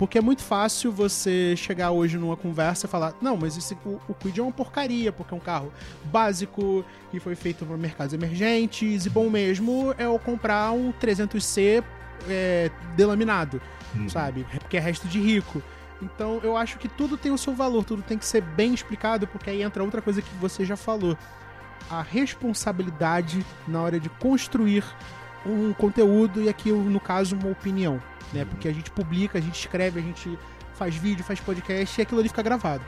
Porque é muito fácil você chegar hoje numa conversa e falar: não, mas esse, o, o Quid é uma porcaria, porque é um carro básico e foi feito para mercados emergentes, e bom mesmo é eu comprar um 300C é, delaminado, uhum. sabe? Porque é resto de rico. Então eu acho que tudo tem o seu valor, tudo tem que ser bem explicado, porque aí entra outra coisa que você já falou: a responsabilidade na hora de construir um conteúdo e aqui, no caso, uma opinião, né? Porque a gente publica, a gente escreve, a gente faz vídeo, faz podcast e aquilo ali fica gravado.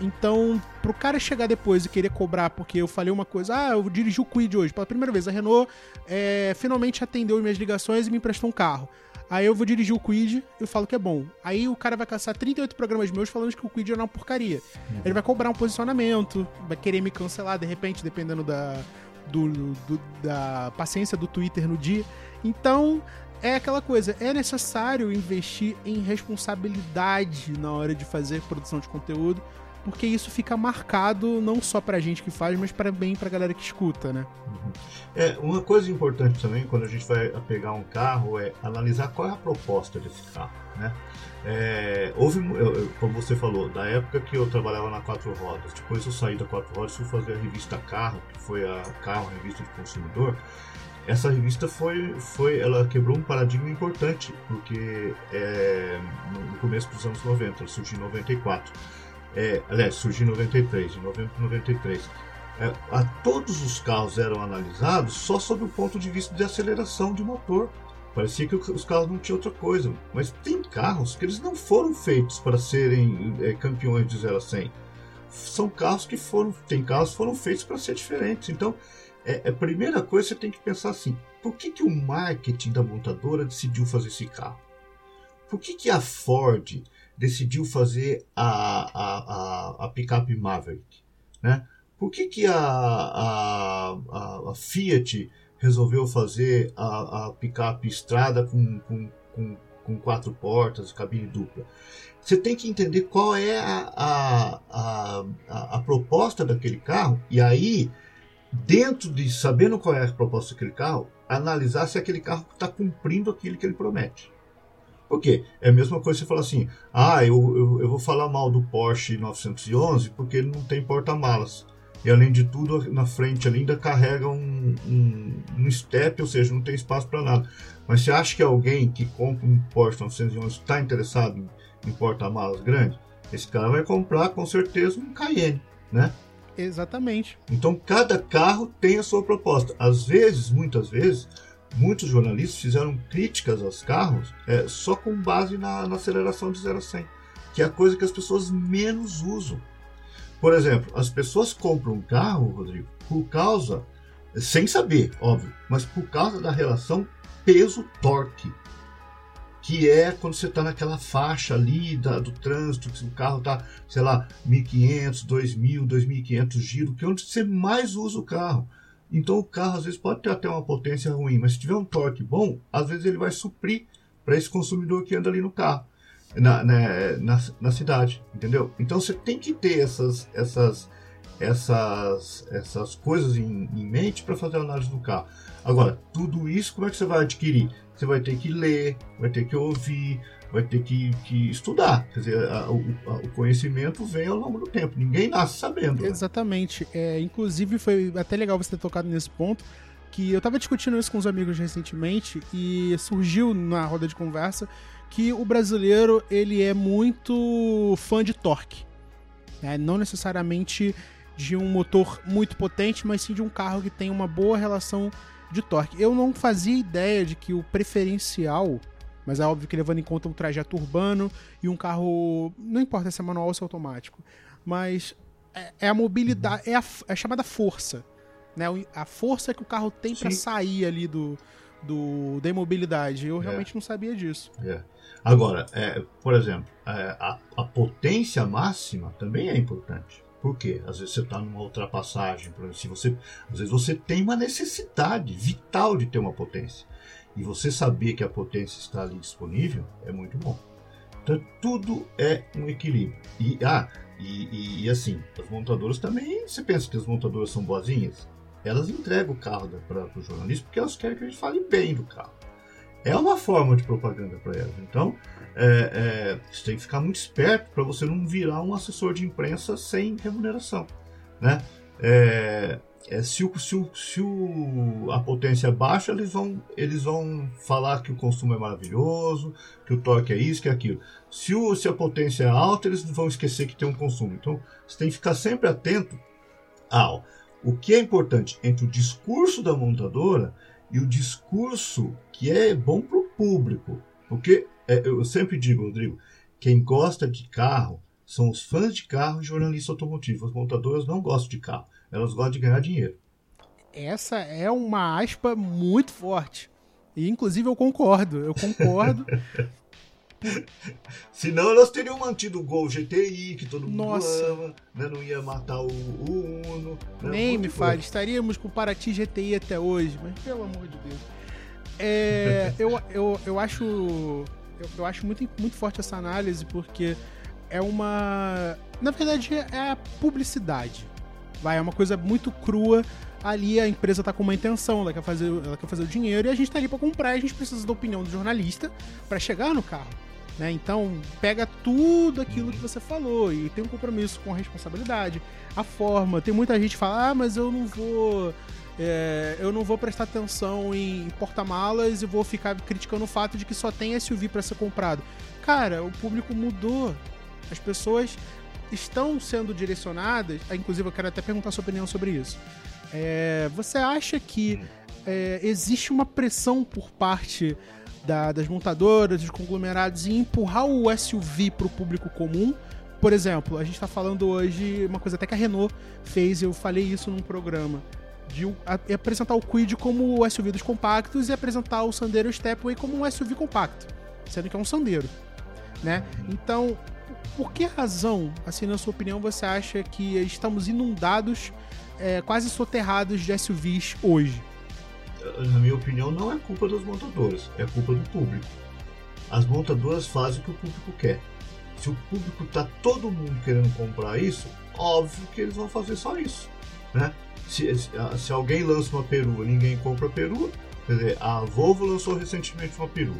Então, pro cara chegar depois e querer cobrar porque eu falei uma coisa, ah, eu dirigi o Quid hoje, pela primeira vez, a Renault é, finalmente atendeu minhas ligações e me emprestou um carro. Aí eu vou dirigir o Quid, eu falo que é bom. Aí o cara vai caçar 38 programas meus falando que o Quid é uma porcaria. Ele vai cobrar um posicionamento, vai querer me cancelar de repente, dependendo da, do, do, da paciência do Twitter no dia. Então, é aquela coisa, é necessário investir em responsabilidade na hora de fazer produção de conteúdo, porque isso fica marcado não só pra gente que faz, mas para bem pra galera que escuta, né? Uhum. É, uma coisa importante também quando a gente vai pegar um carro é analisar qual é a proposta desse carro, né? É, houve, como você falou, da época que eu trabalhava na Quatro Rodas, depois eu saí da Quatro Rodas e fui fazer a revista Carro, que foi a Carro, a revista de consumidor. Essa revista foi, foi, ela quebrou um paradigma importante, porque é, no começo dos anos 90, ela surgiu em 94. É, aliás, surgiu em 93, em novembro de 93. É, a, todos os carros eram analisados só sob o ponto de vista de aceleração de motor Parecia que os carros não tinham outra coisa. Mas tem carros que eles não foram feitos para serem é, campeões de 0 a 100. São carros que foram. Tem carros que foram feitos para ser diferentes. Então, é, a primeira coisa você tem que pensar assim: por que, que o marketing da montadora decidiu fazer esse carro? Por que, que a Ford decidiu fazer a, a, a, a picape Maverick? Né? Por que, que a, a, a, a Fiat resolveu fazer a, a picape estrada com, com, com, com, quatro portas, cabine dupla. Você tem que entender qual é a, a, a, a, proposta daquele carro e aí, dentro de sabendo qual é a proposta daquele carro, analisar se aquele carro está cumprindo aquilo que ele promete. Por quê? É a mesma coisa você falar assim: ah, eu, eu, eu vou falar mal do Porsche 911 porque ele não tem porta-malas e além de tudo, na frente ali ainda carrega um, um, um step, ou seja, não tem espaço para nada. Mas você acha que alguém que compra um Porsche 911 está interessado em, em porta-malas grande? Esse cara vai comprar com certeza um Cayenne, né? Exatamente. Então cada carro tem a sua proposta. Às vezes, muitas vezes, muitos jornalistas fizeram críticas aos carros é, só com base na, na aceleração de 0 a 100, que é a coisa que as pessoas menos usam. por exemplo, as pessoas compram um carro, Rodrigo, por causa, sem saber, óbvio, mas por causa da relação peso-torque que é quando você está naquela faixa ali da, do trânsito, que o carro está, sei lá, 1.500, 2.000, 2.500 giros, que é onde você mais usa o carro. Então o carro às vezes pode ter até uma potência ruim, mas se tiver um torque bom, às vezes ele vai suprir para esse consumidor que anda ali no carro, na, na, né, na, na, cidade, entendeu? Então você tem que ter essas, essas, essas, essas coisas em, em mente para fazer a análise do carro. Agora, tudo isso como é que você vai adquirir? Você vai ter que ler, vai ter que ouvir, vai ter que, que estudar. Quer dizer, a, a, o conhecimento vem ao longo do tempo. Ninguém nasce sabendo. Né? Exatamente. É, inclusive, foi até legal você ter tocado nesse ponto. Que eu estava discutindo isso com os amigos recentemente e surgiu na roda de conversa que o brasileiro ele é muito fã de torque. Né? Não necessariamente de um motor muito potente, mas sim de um carro que tem uma boa relação de torque. Eu não fazia ideia de que o preferencial, mas é óbvio que levando em conta um trajeto urbano e um carro, não importa se é manual ou se é automático, mas é, é a mobilidade, é a, é a, chamada força, né? A força que o carro tem para sair ali do, do da imobilidade. Eu é. realmente não sabia disso. É. Agora, é, por exemplo, é, a, a potência máxima também é importante. Por quê? Às vezes você está numa ultrapassagem, por exemplo, se você, às vezes você tem uma necessidade vital de ter uma potência. E você saber que a potência está ali disponível é muito bom. Então tudo é um equilíbrio. E, ah, e, e, e assim, as montadoras também, você pensa que as montadoras são boazinhas? Elas entregam o carro para o jornalista porque elas querem que a gente fale bem do carro. É uma forma de propaganda para elas. Então, é, é, você tem que ficar muito esperto para você não virar um assessor de imprensa sem remuneração. Né? É, é, se, o, se, o, se o, a potência é baixa, eles vão, eles vão falar que o consumo é maravilhoso, que o torque é isso, que é aquilo. Se, o, se a potência é alta, eles vão esquecer que tem um consumo. Então, você tem que ficar sempre atento ao o que é importante entre o discurso da montadora e o discurso que é bom para o público. Porque é, eu sempre digo, Rodrigo, quem gosta de carro são os fãs de carro e jornalistas automotivos. As montadoras não gostam de carro, elas gostam de ganhar dinheiro. Essa é uma aspa muito forte. E inclusive eu concordo, eu concordo. Senão elas teriam mantido o Gol GTI, que todo mundo Nossa. ama, né? não ia matar o, o Uno. Né? Nem me fale, estaríamos com o Paraty GTI até hoje, mas pelo amor de Deus. É, eu, eu, eu acho eu, eu acho muito, muito forte essa análise porque é uma. Na verdade, é a publicidade. Vai, é uma coisa muito crua. Ali a empresa tá com uma intenção, ela quer fazer, ela quer fazer o dinheiro e a gente tá ali para comprar e a gente precisa da opinião do jornalista para chegar no carro. Né? Então, pega tudo aquilo que você falou e tem um compromisso com a responsabilidade, a forma. Tem muita gente que fala, ah, mas eu não vou é, eu não vou prestar atenção em porta-malas e vou ficar criticando o fato de que só tem SUV para ser comprado. Cara, o público mudou. As pessoas estão sendo direcionadas. Ah, inclusive, eu quero até perguntar sua opinião sobre isso. É, você acha que é, existe uma pressão por parte da, das montadoras, dos conglomerados, em empurrar o SUV para o público comum? Por exemplo, a gente está falando hoje uma coisa até que a Renault fez, eu falei isso num programa de apresentar o Quid como SUV dos compactos e apresentar o Sandero Stepway como um SUV compacto, sendo que é um Sandero, né? Então, por que razão, assim, na sua opinião, você acha que estamos inundados, é, quase soterrados de SUVs hoje? Na minha opinião, não é culpa dos montadores, é culpa do público. As montadoras fazem o que o público quer. Se o público tá todo mundo querendo comprar isso, óbvio que eles vão fazer só isso, né? Se, se alguém lança uma perua ninguém compra a perua, quer dizer, a Volvo lançou recentemente uma perua.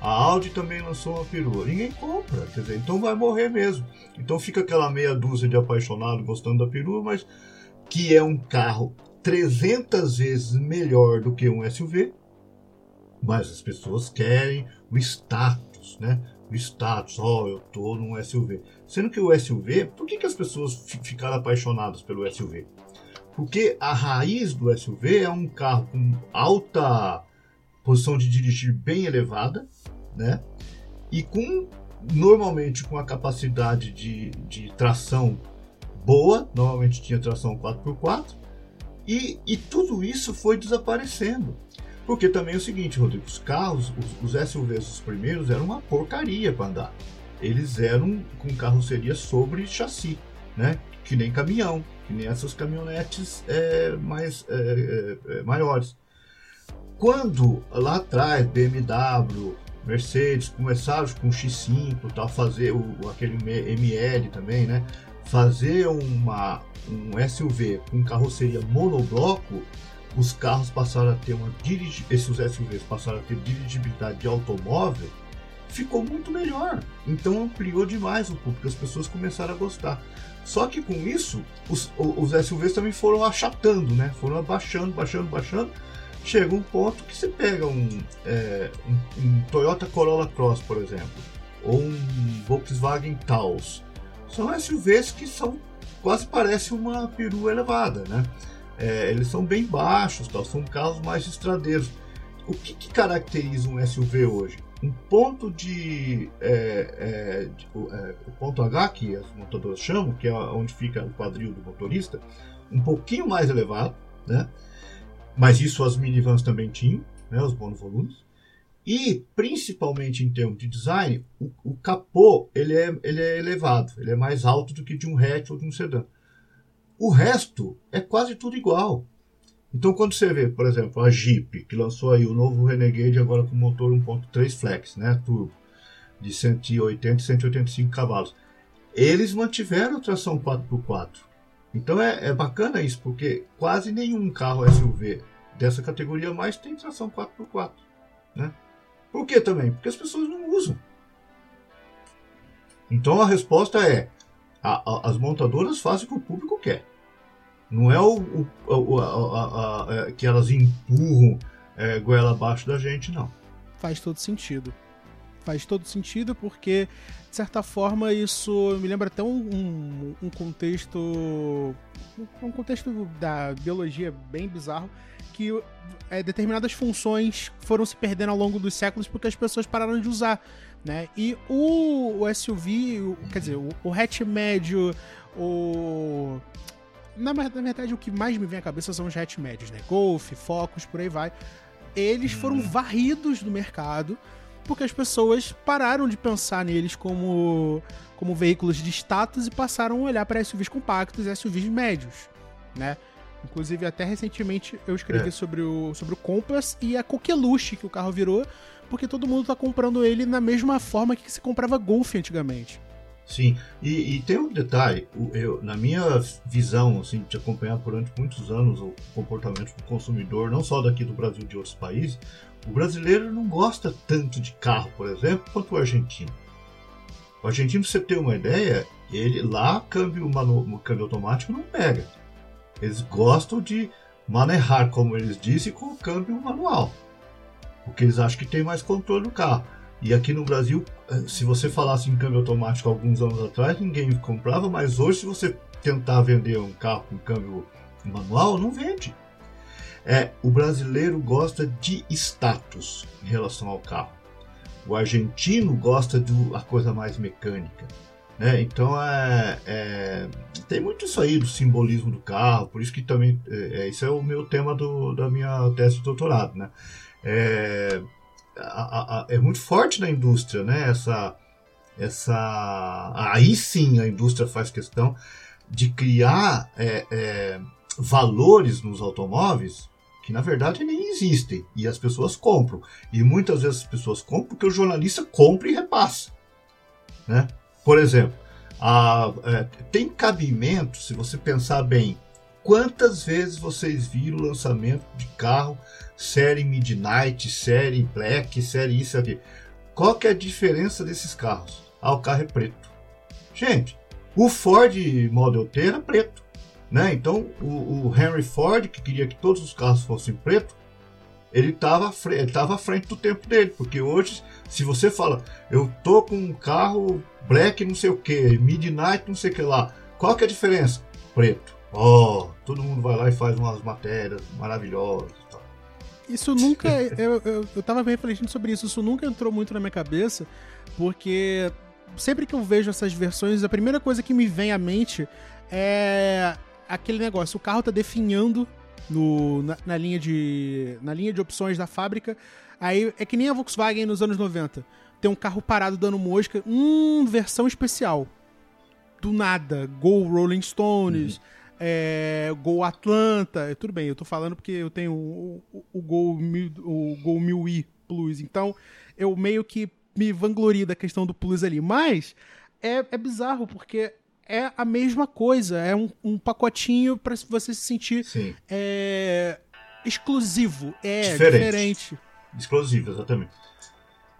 A Audi também lançou uma perua. Ninguém compra, quer dizer, então vai morrer mesmo. Então fica aquela meia dúzia de apaixonado gostando da perua, mas que é um carro 300 vezes melhor do que um SUV, mas as pessoas querem o status, né? O status, ó, oh, eu tô num SUV. Sendo que o SUV, por que, que as pessoas ficaram apaixonadas pelo SUV? Porque a raiz do SUV é um carro com alta posição de dirigir bem elevada, né? E com normalmente com a capacidade de, de tração boa, normalmente tinha tração 4x4, e, e tudo isso foi desaparecendo. Porque também é o seguinte, Rodrigo, os carros, os, os SUVs, os primeiros, eram uma porcaria para andar. Eles eram com carroceria sobre chassi, né? Que nem caminhão, que nem essas caminhonetes é, mais é, é, é maiores. Quando lá atrás BMW, Mercedes começaram com o X5 tal, fazer o, aquele ML também, né? Fazer uma, um SUV com carroceria monobloco, os carros passaram a ter uma esses SUVs passaram a ter dirigibilidade de automóvel, ficou muito melhor. Então ampliou demais o público, as pessoas começaram a gostar. Só que com isso, os, os SUVs também foram achatando, né? Foram abaixando, baixando, baixando. Chega um ponto que você pega um, é, um, um Toyota Corolla Cross, por exemplo, ou um Volkswagen Taos. São SUVs que são quase parece uma perua elevada, né? É, eles são bem baixos, tal, são carros mais estradeiros. O que, que caracteriza um SUV hoje? Um ponto de, é, é, de é, o ponto H que as montadoras chamam, que é onde fica o quadril do motorista, um pouquinho mais elevado, né? Mas isso as minivans também tinham, né? Os monovolumes. E, principalmente em termos de design, o, o, capô ele é, ele é elevado, ele é mais alto do que de um hatch ou de um sedã. O resto é quase tudo igual. Então, quando você vê, por exemplo, a Jeep, que lançou aí o novo Renegade agora com motor 1.3 Flex, né, turbo, de 180 e 185 cavalos, eles mantiveram tração 4x4. Então é, é bacana isso, porque quase nenhum carro SUV dessa categoria mais tem tração 4x4. Né? Por que também? Porque as pessoas não usam. Então a resposta é: a, a, as montadoras fazem o que o público quer. Não é o, o a, é, que elas empurram é, goela abaixo da gente, não. Faz todo sentido. Faz todo sentido porque, de certa forma, isso me lembra até um, um, um contexto. Um contexto da biologia bem bizarro que é, determinadas funções foram se perdendo ao longo dos séculos porque as pessoas pararam de usar. Né? E o, o SUV, o, quer dizer, o, o hatch médio, o. Na, na, verdade, o que mais me vem à cabeça são os hatch médios, né? Golf, Focus, por aí vai. Eles foram uhum. varridos do mercado porque as pessoas pararam de pensar neles como, como veículos de status e passaram a olhar para SUVs compactos e SUVs médios, né? Inclusive, até recentemente eu escrevi é. sobre, o, sobre o Compass e a coqueluche que o carro virou, porque todo mundo tá comprando ele na mesma forma que se comprava Golf antigamente. Sim, e, e tem um detalhe, eu, na minha visão, assim, de acompanhar durante muitos anos o comportamento do consumidor, não só daqui do Brasil de outros países, o brasileiro não gosta tanto de carro, por exemplo, quanto o argentino. O argentino, pra você ter uma ideia, ele lá, câmbio, manu, câmbio automático não pega. Eles gostam de manejar, como eles dizem, com o câmbio manual. Porque eles acham que tem mais controle do carro. E aqui no Brasil, eh, se você falasse em câmbio automático alguns anos atrás, ninguém comprava, mas hoje, se você tentar vender um carro com câmbio manual, não vende. É, o brasileiro gosta de status em relação ao carro. O argentino gosta da coisa mais mecânica. Né? Então é, é, tem muito isso aí do simbolismo do carro, por isso que também é, é, esse é o meu tema do, da minha tese de doutorado, né? É, a, a, é muito forte na indústria, né? Essa, essa, aí sim a indústria faz questão de criar é, é, valores nos automóveis que na verdade nem existem e as pessoas compram e muitas vezes as pessoas compram porque o jornalista compra e repassa, né? Por exemplo, a, é, tem cabimento, se você pensar bem, quantas vezes vocês viram lançamento de carro série Midnight, série Black, série isso aqui? Qual que é a diferença desses carros? Ah, o carro é preto. Gente, o Ford Model T era preto. Né? Então, o, o Henry Ford, que queria que todos os carros fossem preto, ele estava à frente do tempo dele, porque hoje, se você fala, eu tô com um carro black não sei o que, midnight não sei o que lá, qual que é a diferença? Preto. Oh, todo mundo vai lá e faz umas matérias maravilhosas. Tal. Isso nunca, eu, eu, eu tava refletindo sobre isso, isso nunca entrou muito na minha cabeça, porque sempre que eu vejo essas versões, a primeira coisa que me vem à mente é aquele negócio, o carro tá definhando no, na, na, linha de, na linha de opções da fábrica. Aí é que nem a Volkswagen nos anos 90. Tem um carro parado dando mosca. Hum, versão especial. Do nada. Go Rolling Stones. Uhum. É, Gol Atlanta. Tudo bem, eu tô falando porque eu tenho o, o, o Gol, o Gol 1000i Plus. Então, eu meio que me vanglorio da questão do Plus ali. Mas é, é bizarro, porque é a mesma coisa. É um, um pacotinho para você se sentir é, exclusivo. É diferente. diferente. Exclusivo, exatamente.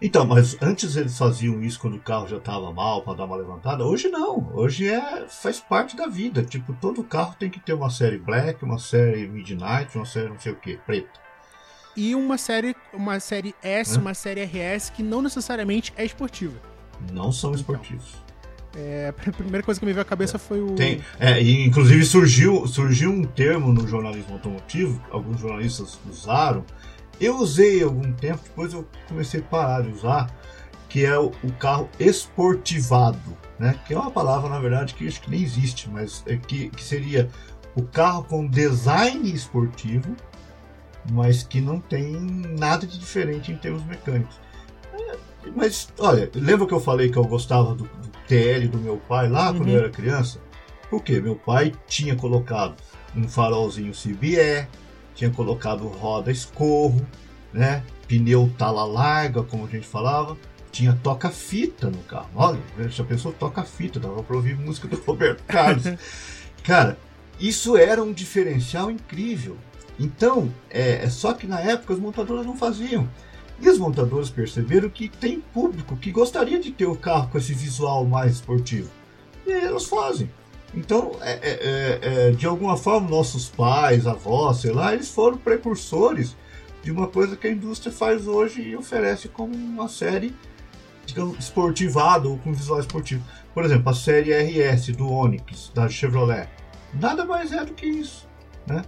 Então, mas antes eles faziam isso quando o carro já estava mal para dar uma levantada. Hoje não. Hoje é faz parte da vida. Tipo, todo carro tem que ter uma série black, uma série midnight, uma série não sei o que, preta. E uma série, uma série S, é? uma série RS que não necessariamente é esportiva. Não são esportivos. É, a primeira coisa que me veio à cabeça é. foi o. Tem, é, e inclusive surgiu, surgiu um termo no jornalismo automotivo, alguns jornalistas usaram. Eu usei algum tempo, depois eu comecei a parar de usar, que é o, o carro esportivado, né? Que é uma palavra, na verdade, que acho que nem existe, mas é que, que seria o carro com design esportivo, mas que não tem nada de diferente em termos mecânicos. É, mas, olha, lembra que eu falei que eu gostava do, do TL do meu pai lá quando uhum. eu era criança? Por quê? Meu pai tinha colocado um farolzinho CBE, tinha colocado roda escorro, né? Pneu tala larga, como a gente falava. Tinha toca-fita no carro. Olha, já pensou toca-fita, dava pra ouvir música do Roberto Carlos. Cara, isso era um diferencial incrível. Então, é, é só que na época as montadoras não faziam. E as montadoras perceberam que tem público que gostaria de ter o carro com esse visual mais esportivo. E aí elas fazem. Então, é, é, é, é, de alguma forma, nossos pais, avós, sei lá, eles foram precursores de uma coisa que a indústria faz hoje e oferece como uma série, digamos, esportivada ou com visual esportivo. Por exemplo, a série RS do Onix, da Chevrolet, nada mais é do que isso, né?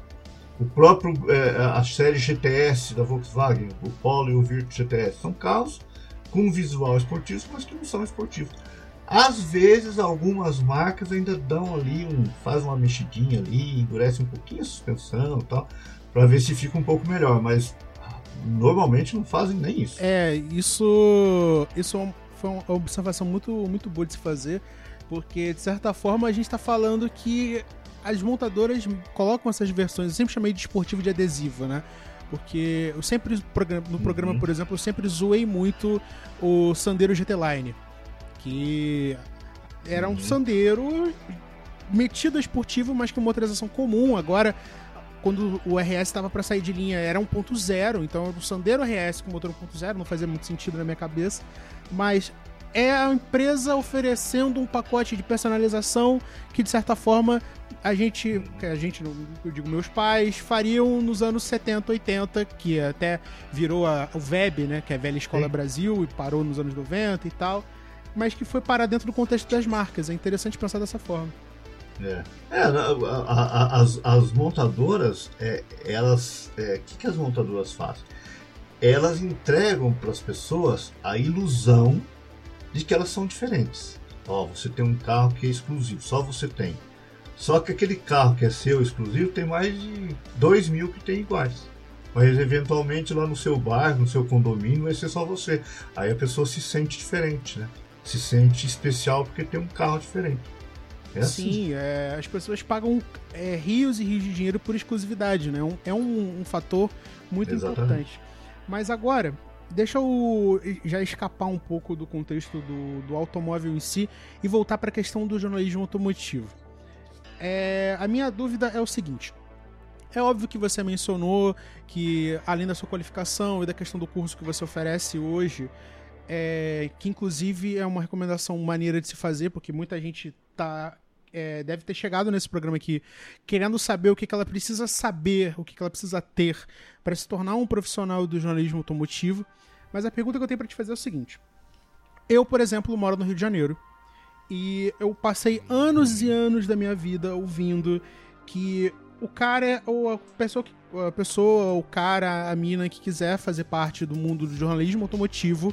O próprio, é, a série GTS da Volkswagen, o Polo e o Virtus GTS, são carros com visual esportivo, mas que não são esportivos. Às vezes, algumas marcas ainda dão ali, um, faz uma mexidinha ali, endurece um pouquinho a suspensão e tal, para ver se fica um pouco melhor, mas normalmente não fazem nem isso. É, isso, isso é foi uma observação muito, muito boa de se fazer, porque de certa forma a gente está falando que as montadoras colocam essas versões, eu sempre chamei de esportivo de adesivo, né? Porque eu sempre, no programa, uhum. por exemplo, eu sempre zoei muito o Sandero GT Line. Que era um. Sandero metido a esportivo, mas com motorização comum. Agora, quando o RS estava para sair de linha, era 1.0, então o Sandero RS com motor 1.0 não fazia muito sentido na minha cabeça. Mas é a empresa oferecendo um pacote de personalização que, de certa forma, a gente, a gente, eu digo meus pais, fariam nos anos 70, 80, que até virou a, o VEB, né, que é a Velha Escola Sim. Brasil, e parou nos anos 90 e tal, mas que foi parar dentro do contexto das marcas. É interessante pensar dessa forma. É, é a, a, a, as, as montadoras, é, elas, o é, que, que as montadoras fazem? Elas entregam para as pessoas a ilusão de que elas são diferentes. Ó, você tem um carro que é exclusivo, só você tem. Só que aquele carro que é seu exclusivo tem mais de 2 mil que tem iguais. Mas eventualmente lá no seu bairro, no seu condomínio, vai ser só você. Aí a pessoa se sente diferente, né? Se sente especial porque tem um carro diferente. É assim. Sim, é, as pessoas pagam é, rios e rios de dinheiro por exclusividade, né? Um, é um, um fator muito Exatamente. importante. Mas agora, deixa eu já escapar um pouco do contexto do, do automóvel em si e voltar para a questão do jornalismo automotivo. É, a minha dúvida é o seguinte. É óbvio que você mencionou que, além da sua qualificação e da questão do curso que você oferece hoje, é, que inclusive é uma recomendação maneira de se fazer, porque muita gente tá, é, deve ter chegado nesse programa aqui querendo saber o que, que ela precisa saber, o que, que ela precisa ter para se tornar um profissional do jornalismo automotivo. Mas a pergunta que eu tenho para te fazer é o seguinte: eu, por exemplo, moro no Rio de Janeiro e eu passei anos e anos da minha vida ouvindo que o cara ou a pessoa que a pessoa, o cara, a mina que quiser fazer parte do mundo do jornalismo automotivo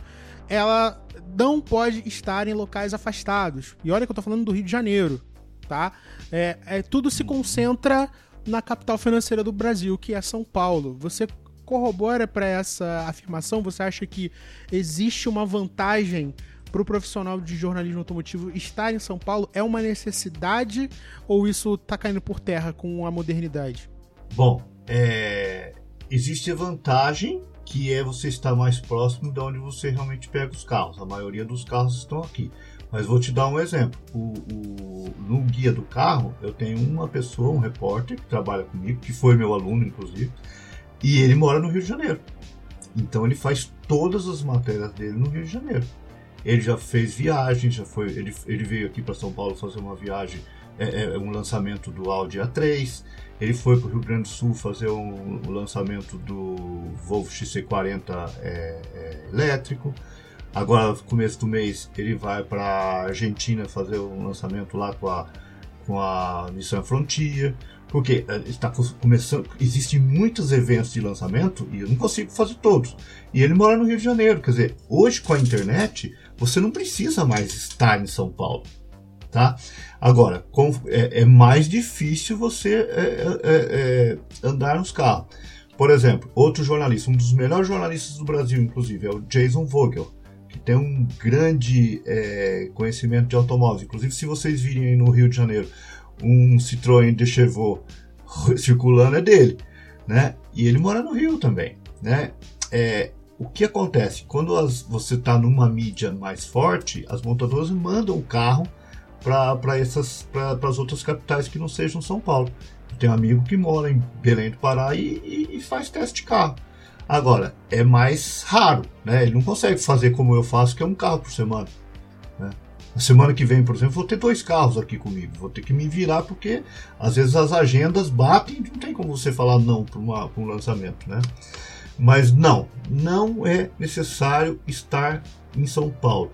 ela não pode estar em locais afastados. E olha que eu tô falando do Rio de Janeiro, tá? É, é tudo se concentra na capital financeira do Brasil, que é São Paulo. Você corrobora para essa afirmação? Você acha que existe uma vantagem para o profissional de jornalismo automotivo estar em São Paulo? É uma necessidade ou isso está caindo por terra com a modernidade? Bom, é... existe vantagem que é você estar mais próximo de onde você realmente pega os carros. A maioria dos carros estão aqui. Mas vou te dar um exemplo. O, o, no guia do carro, eu tenho uma pessoa, um repórter, que trabalha comigo, que foi meu aluno, inclusive, e ele mora no Rio de Janeiro. Então ele faz todas as matérias dele no Rio de Janeiro. Ele já fez viagens, já foi, ele, ele veio aqui para São Paulo fazer uma viagem, é, é, um lançamento do Audi A3. Ele foi para o Rio Grande do Sul fazer um, um lançamento do Volvo XC40 é, é, elétrico. Agora, no começo do mês, ele vai para a Argentina fazer um lançamento lá com a, com a Nissan Frontier. Porque eh, está começando, existem muitos eventos de lançamento e eu não consigo fazer todos. E ele mora no Rio de Janeiro, quer dizer, hoje com a internet você não precisa mais estar em São Paulo, tá? Agora, com, é, é, mais difícil você é, é, é, andar nos carros. Por exemplo, outro jornalista, um dos melhores jornalistas do Brasil, inclusive, é o Jason Vogel que tem um grande é, conhecimento de automóveis. Inclusive, se vocês virem no Rio de Janeiro um Citroën de Chevaux circulando, é dele. Né? E ele mora no Rio também. Né? É, o que acontece? Quando as, você está numa mídia mais forte, as montadoras mandam o carro para as outras capitais que não sejam São Paulo. Eu tenho um amigo que mora em Belém do Pará e, e, e faz teste de carro. Agora, é mais raro, né? Ele não consegue fazer como eu faço, que é um carro por semana. Né? Na semana que vem, por exemplo, vou ter dois carros aqui comigo. Vou ter que me virar porque às vezes as agendas batem não tem como você falar não para um lançamento, né? Mas não, não é necessário estar em São Paulo.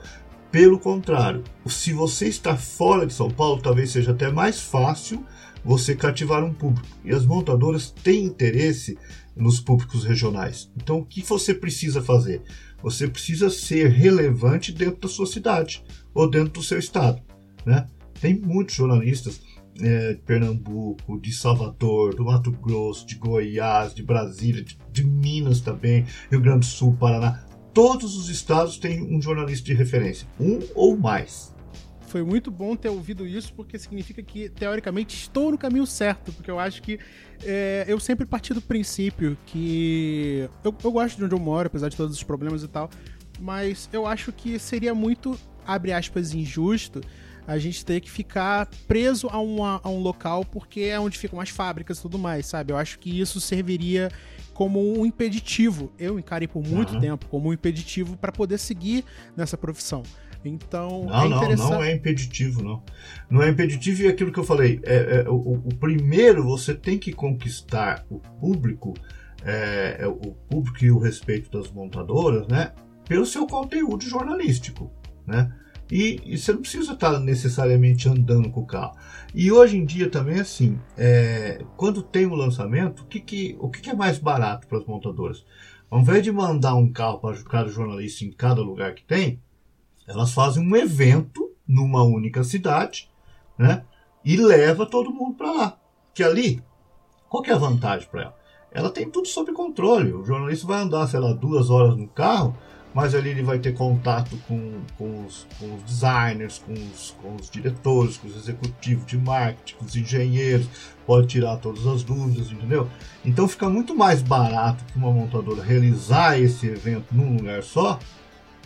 Pelo contrário, se você está fora de São Paulo, talvez seja até mais fácil você cativar um público. E as montadoras têm interesse nos públicos regionais. Então, o que você precisa fazer? Você precisa ser relevante dentro da sua cidade ou dentro do seu estado. Né? Tem muitos jornalistas é, de Pernambuco, de Salvador, do Mato Grosso, de Goiás, de Brasília, de, de Minas também, Rio Grande do Sul, Paraná. Todos os estados têm um jornalista de referência, um ou mais foi muito bom ter ouvido isso, porque significa que, teoricamente, estou no caminho certo, porque eu acho que é, eu sempre parti do princípio que. Eu, eu gosto de onde eu moro, apesar de todos os problemas e tal, mas eu acho que seria muito, abre aspas, injusto a gente ter que ficar preso a, uma, a um local porque é onde ficam as fábricas e tudo mais, sabe? Eu acho que isso serviria como um impeditivo. Eu encarei por muito uhum. tempo como um impeditivo para poder seguir nessa profissão. Então, não, é interessante... não, não é impeditivo, não. Não é impeditivo e aquilo que eu falei, é, é o, o, primeiro você tem que conquistar o público, é, é, o público e o respeito das montadoras, né? Pelo seu conteúdo jornalístico, né? E, e, você não precisa estar necessariamente andando com o carro. E hoje em dia também assim, é, quando tem um lançamento, o que, que, o que, que é mais barato para as montadoras? Ao invés de mandar um carro para cada jornalista em cada lugar que tem, elas fazem um evento numa única cidade, né? E leva todo mundo para lá. Que ali, qual que é a vantagem para ela? Ela tem tudo sob controle. O jornalista vai andar, sei lá, duas horas no carro, mas ali ele vai ter contato com, com, os, com os designers, com os, com os diretores, com os executivos de marketing, com os engenheiros, pode tirar todas as dúvidas, entendeu? Então fica muito mais barato que uma montadora realizar esse evento num lugar só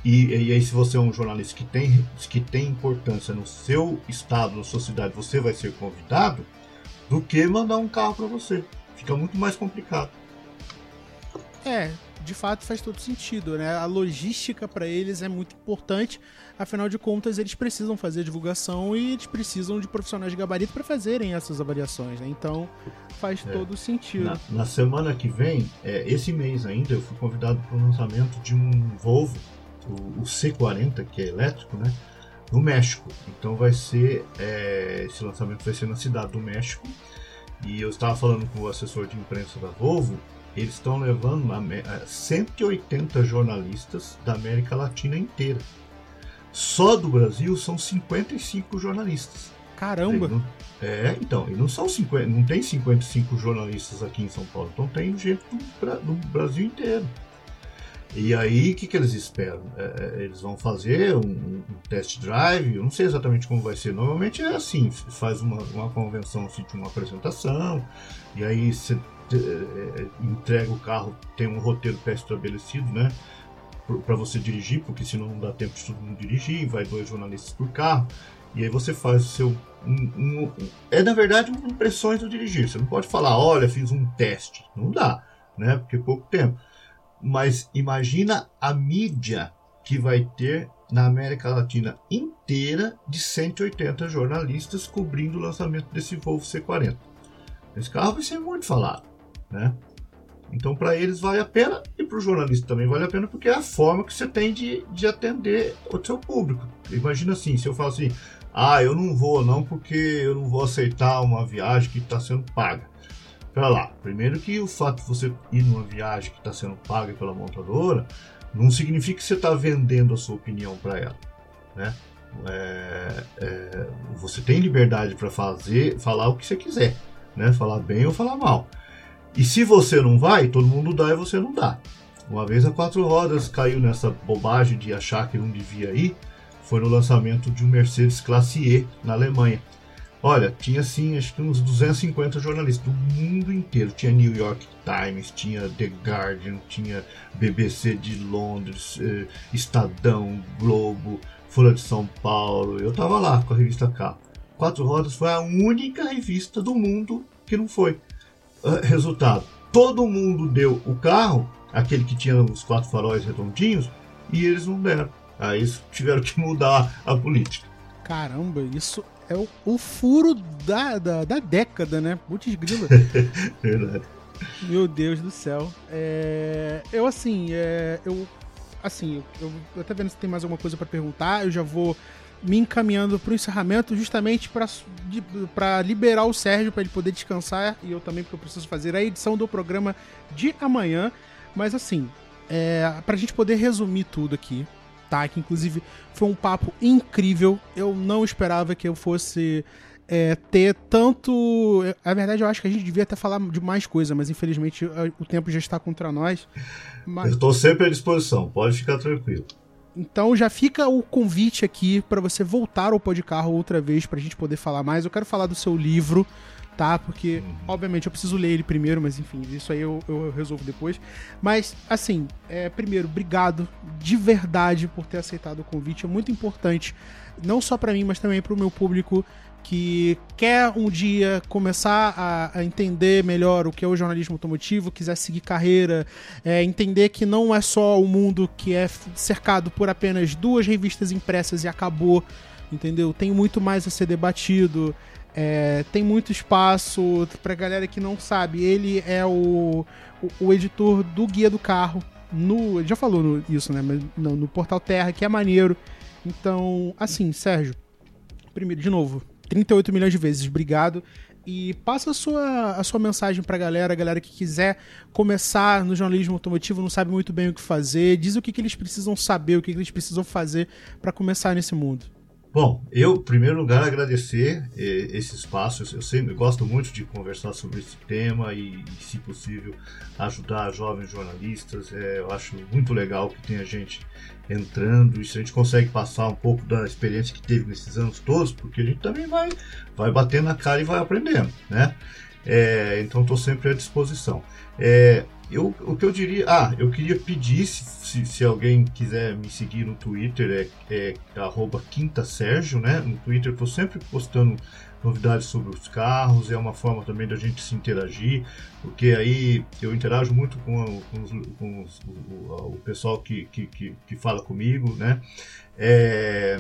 e, e, aí, se você é um jornalista que tem, que tem importância no seu estado, na sua cidade, você vai ser convidado, do que mandar um carro para você. Fica muito mais complicado. É, de fato faz todo sentido, né? A logística para eles é muito importante, afinal de contas eles precisam fazer divulgação e eles precisam de profissionais de gabarito para fazerem essas avaliações, né? Então faz é. todo sentido. Na, na, semana que vem, é, esse mês ainda, eu fui convidado para o lançamento de um Volvo o, o C40, que é elétrico, né? No México. Então vai ser. É, esse lançamento vai ser na cidade do México. E eu estava falando com o assessor de imprensa da Volvo eles estão levando 180 jornalistas da América Latina inteira. Só do Brasil são 55 jornalistas. Caramba! É, então, e não são 50, não tem 55 jornalistas aqui em São Paulo, então tem gente do, do Brasil inteiro. E aí, o que, que eles esperam? É, é, eles vão fazer um, um, test drive, eu não sei exatamente como vai ser. Normalmente é assim, faz uma, uma convenção, assim, uma apresentação, e aí você entrega o carro, tem um roteiro pré-estabelecido, né? Para você dirigir, porque senão não dá tempo de todo mundo dirigir, vai dois jornalistas por carro, e aí você faz o seu. Um, um, é na verdade impressões do dirigir. Você não pode falar, olha, fiz um teste. Não dá, né? Porque é pouco tempo. Mas imagina a mídia que vai ter na América Latina inteira de 180 jornalistas cobrindo o lançamento desse Volvo C40. Esse carro vai ser muito falado, né? Então, para eles vale a pena e para o jornalista também vale a pena porque é a forma que você tem de, de atender o seu público. Imagina assim, se eu falo assim, ah, eu não vou não porque eu não vou aceitar uma viagem que está sendo paga. Pera lá, primeiro que o fato de você ir numa viagem que está sendo paga pela montadora não significa que você está vendendo a sua opinião para ela, né? É, é, você tem liberdade para fazer, falar o que você quiser, né? Falar bem ou falar mal. E se você não vai, todo mundo dá e você não dá. Uma vez a quatro rodas caiu nessa bobagem de achar que não devia ir, foi no lançamento de um Mercedes Classe E na Alemanha. Olha, tinha assim, acho que uns 250 jornalistas do mundo inteiro. Tinha New York Times, tinha The Guardian, tinha BBC de Londres, eh, Estadão, Globo, Folha de São Paulo. Eu tava lá com a revista Carro. Quatro Rodas foi a única revista do mundo que não foi. Uh, resultado: todo mundo deu o carro, aquele que tinha os quatro faróis redondinhos, e eles não deram. Aí tiveram que mudar a política. Caramba, isso é o, o furo da, da, da, década, né? Putz grila. Verdade. Meu Deus do céu. É, eu, assim, é, eu. Assim, eu, eu até vendo se tem mais alguma coisa para perguntar. Eu já vou me encaminhando para o encerramento, justamente para liberar o Sérgio, para ele poder descansar. E eu também, porque eu preciso fazer a edição do programa de amanhã. Mas, assim, é, para a gente poder resumir tudo aqui, tá? Que inclusive foi um papo incrível. Eu não esperava que eu fosse é, ter tanto. Na verdade, eu acho que a gente devia até falar de mais coisa, mas infelizmente o tempo já está contra nós. Mas... Eu estou sempre à disposição, pode ficar tranquilo. Então já fica o convite aqui para você voltar ao Podcarro outra vez para a gente poder falar mais. Eu quero falar do seu livro tá? Porque, obviamente, eu preciso ler ele primeiro, mas enfim, isso aí eu, eu resolvo depois. Mas, assim, é, primeiro, obrigado de verdade por ter aceitado o convite. É muito importante, não só para mim, mas também para o meu público que quer um dia começar a, a, entender melhor o que é o jornalismo automotivo, quiser seguir carreira, é, entender que não é só o mundo que é cercado por apenas duas revistas impressas e acabou, entendeu? Tem muito mais a ser debatido. É, tem muito espaço pra galera que não sabe. Ele é o, o, o editor do Guia do Carro. No, já falou no, isso, né? Mas no, no, Portal Terra, que é maneiro. Então, assim, Sérgio, primeiro, de novo, 38 milhões de vezes, obrigado. E passa a sua, a sua mensagem pra galera, a galera que quiser começar no jornalismo automotivo, não sabe muito bem o que fazer, diz o que, que eles precisam saber, o que, que eles precisam fazer para começar nesse mundo. Bom, eu, em primeiro lugar, agradecer eh, esse espaço. Eu sempre gosto muito de conversar sobre esse tema e, se possível, ajudar jovens jornalistas. É, eu acho muito legal que tenha gente entrando e se a gente consegue passar um pouco da experiência que teve nesses anos todos, porque a gente também vai, vai batendo na cara e vai aprendendo, né? É, então, estou sempre à disposição. É, eu, o que eu diria. Ah, eu queria pedir, se, se alguém quiser me seguir no Twitter, é, é Quinta Sérgio, né? No Twitter eu estou sempre postando novidades sobre os carros, é uma forma também da gente se interagir, porque aí eu interajo muito com, com, os, com os, o, o, pessoal que, que, que, que, fala comigo, né? É,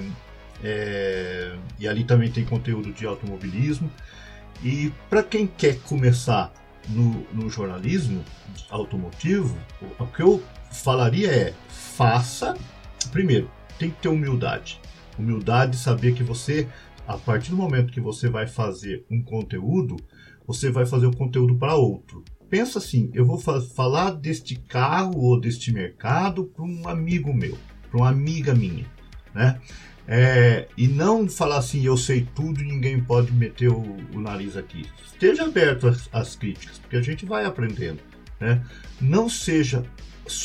é, e ali também tem conteúdo de automobilismo. E para quem quer começar no, no jornalismo automotivo, o, que eu falaria é: faça. Primeiro, tem que ter humildade. Humildade de saber que você, a partir do momento que você vai fazer um conteúdo, você vai fazer o um conteúdo para outro. pensa assim, eu vou fa falar deste carro ou deste mercado para um amigo meu, para uma amiga minha, né? É, e não falar assim, eu sei tudo e ninguém pode meter o, o nariz aqui. Esteja aberto às, às, críticas, porque a gente vai aprendendo. Né? Não seja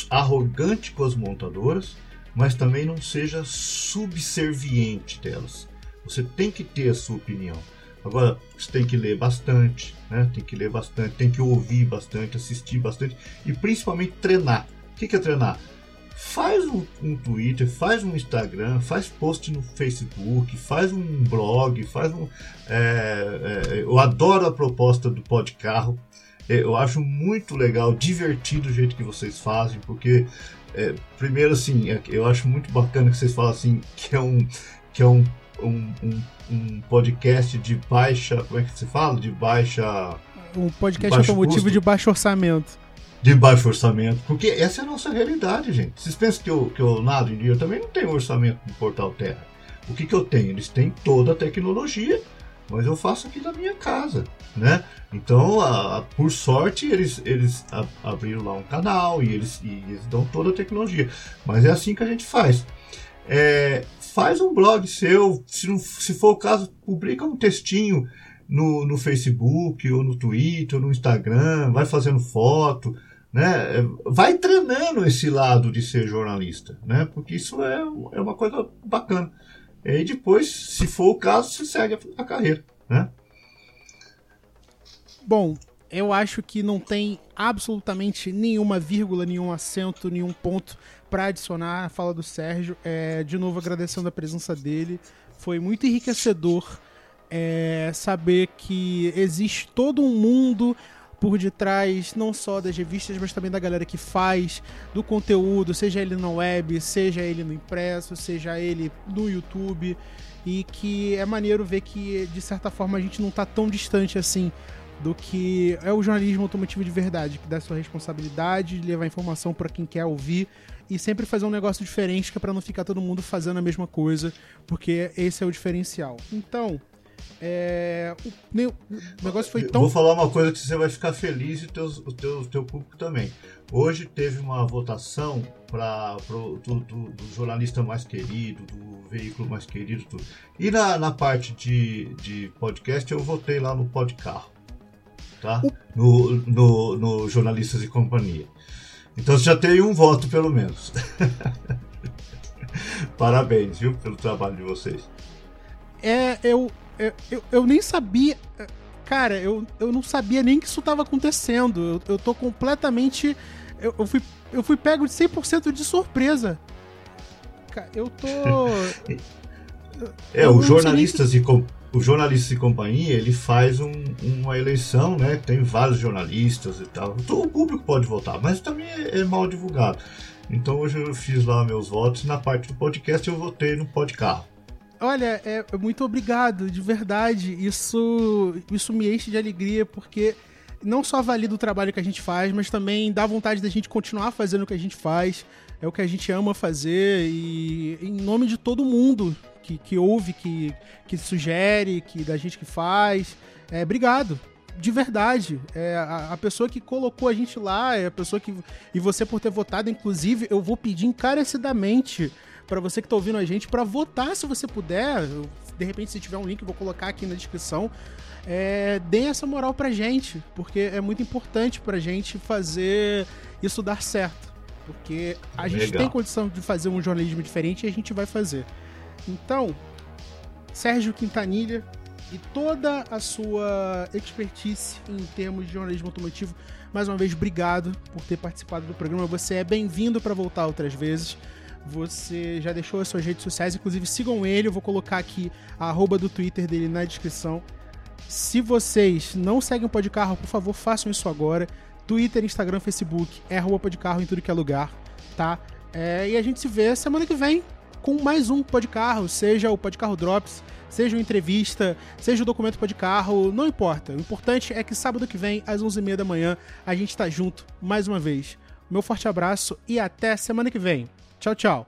arrogante com as montadoras, mas também não seja subserviente delas. Você tem que ter a sua opinião. Agora, você tem que ler bastante, né? tem que ler bastante, tem que ouvir bastante, assistir bastante e principalmente treinar. O que é treinar? Faz um, um, Twitter, faz um Instagram, faz post no Facebook, faz um blog, faz um. É, é, eu adoro a proposta do Podcarro. É, eu acho muito legal, divertido o jeito que vocês fazem, porque é, primeiro assim, é, eu acho muito bacana que vocês falam assim que é um que é um, um, um, um podcast de baixa, como é que se fala? De baixa um podcast automotivo custo. de baixo orçamento de baixo orçamento, porque essa é a nossa realidade, gente. Vocês pensam que eu, que eu nado em dia, eu também não tenho orçamento do Portal Terra. O que, que eu tenho? Eles têm toda a tecnologia, mas eu faço aqui da minha casa, né? Então, a, a, por sorte, eles, eles a, abriram lá um canal e eles, e eles dão toda a tecnologia. Mas é assim que a gente faz. É, faz um blog seu, se, não, se for o caso, publica um textinho no, no Facebook, ou no Twitter, ou no Instagram, vai fazendo foto, né? Vai treinando esse lado de ser jornalista, né? Porque isso é, é uma coisa bacana. E depois, se for o caso, se segue a carreira, né? Bom, eu acho que não tem absolutamente nenhuma vírgula, nenhum acento, nenhum ponto para adicionar à fala do Sérgio. É, de novo, agradecendo a presença dele. Foi muito enriquecedor é, saber que existe todo um mundo por detrás não só das revistas, mas também da galera que faz do conteúdo, seja ele na web, seja ele no impresso, seja ele no YouTube, e que é maneiro ver que de certa forma a gente não está tão distante assim do que é o jornalismo automotivo de verdade, que dá sua responsabilidade de levar informação para quem quer ouvir e sempre fazer um negócio diferente, que é para não ficar todo mundo fazendo a mesma coisa, porque esse é o diferencial. Então, é, o, o, negócio foi tão. Vou falar uma coisa que você vai ficar feliz e teus, o teu, teu público também. Hoje teve uma votação para do, do, do, jornalista mais querido, do veículo mais querido, tudo. E na, na parte de, de podcast eu votei lá no Podcarro, tá? No, no, no Jornalistas e Companhia. Então você já tem um voto pelo menos. Parabéns, viu, pelo trabalho de vocês. É, eu, eu, eu, eu, nem sabia. Cara, eu, eu não sabia nem que isso tava acontecendo. Eu, eu tô completamente. Eu, eu, fui, eu fui pego de 100% de surpresa. Eu tô. é, os jornalistas que... e com, o jornalista e companhia ele faz um, uma eleição, né? Tem vários jornalistas e tal. Todo o público pode votar, mas também é, é mal divulgado. Então hoje eu fiz lá meus votos e na parte do podcast eu votei no podcarro. Olha, é, é, muito obrigado, de verdade. Isso, isso me enche de alegria, porque não só valida o trabalho que a gente faz, mas também dá vontade da gente continuar fazendo o que a gente faz. É o que a gente ama fazer e em nome de todo mundo que, que ouve, que, que sugere, que da gente que faz. É, obrigado. De verdade. É, a, a, pessoa que colocou a gente lá, é a pessoa que. E você por ter votado, inclusive, eu vou pedir encarecidamente para você que tá ouvindo a gente para votar se você puder. De repente, se tiver um link, eu vou colocar aqui na descrição. É, deem essa moral pra gente, porque é muito importante pra gente fazer isso dar certo. Porque a gente Legal. tem condição de fazer um jornalismo diferente e a gente vai fazer. Então, Sérgio Quintanilha e toda a sua expertise em termos de jornalismo automotivo, mais uma vez, obrigado por ter participado do programa. Você é bem-vindo para voltar outras vezes. Você já deixou as suas redes sociais, inclusive sigam ele, eu vou colocar aqui a arroba do Twitter dele na descrição. Se vocês não seguem o Podcarro, por favor, façam isso agora. Twitter, Instagram, Facebook, é arroba Podcarro em tudo que é lugar, tá? É, e a gente se vê semana que vem com mais um Podcarro, seja o Podcarro Drops, seja uma entrevista, seja o documento Podcarro, não importa. O importante é que sábado que vem, às 11h30 da manhã, a gente tá junto mais uma vez. Meu forte abraço e até semana que vem. Tchau, tchau.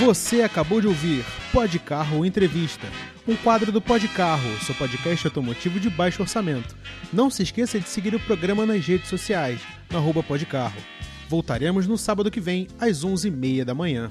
Você acabou de ouvir Pode Carro Entrevista, um quadro do Podcarro, seu podcast automotivo de baixo orçamento. Não se esqueça de seguir o programa nas redes sociais, no arroba. Voltaremos no sábado que vem, às 11h30 da manhã.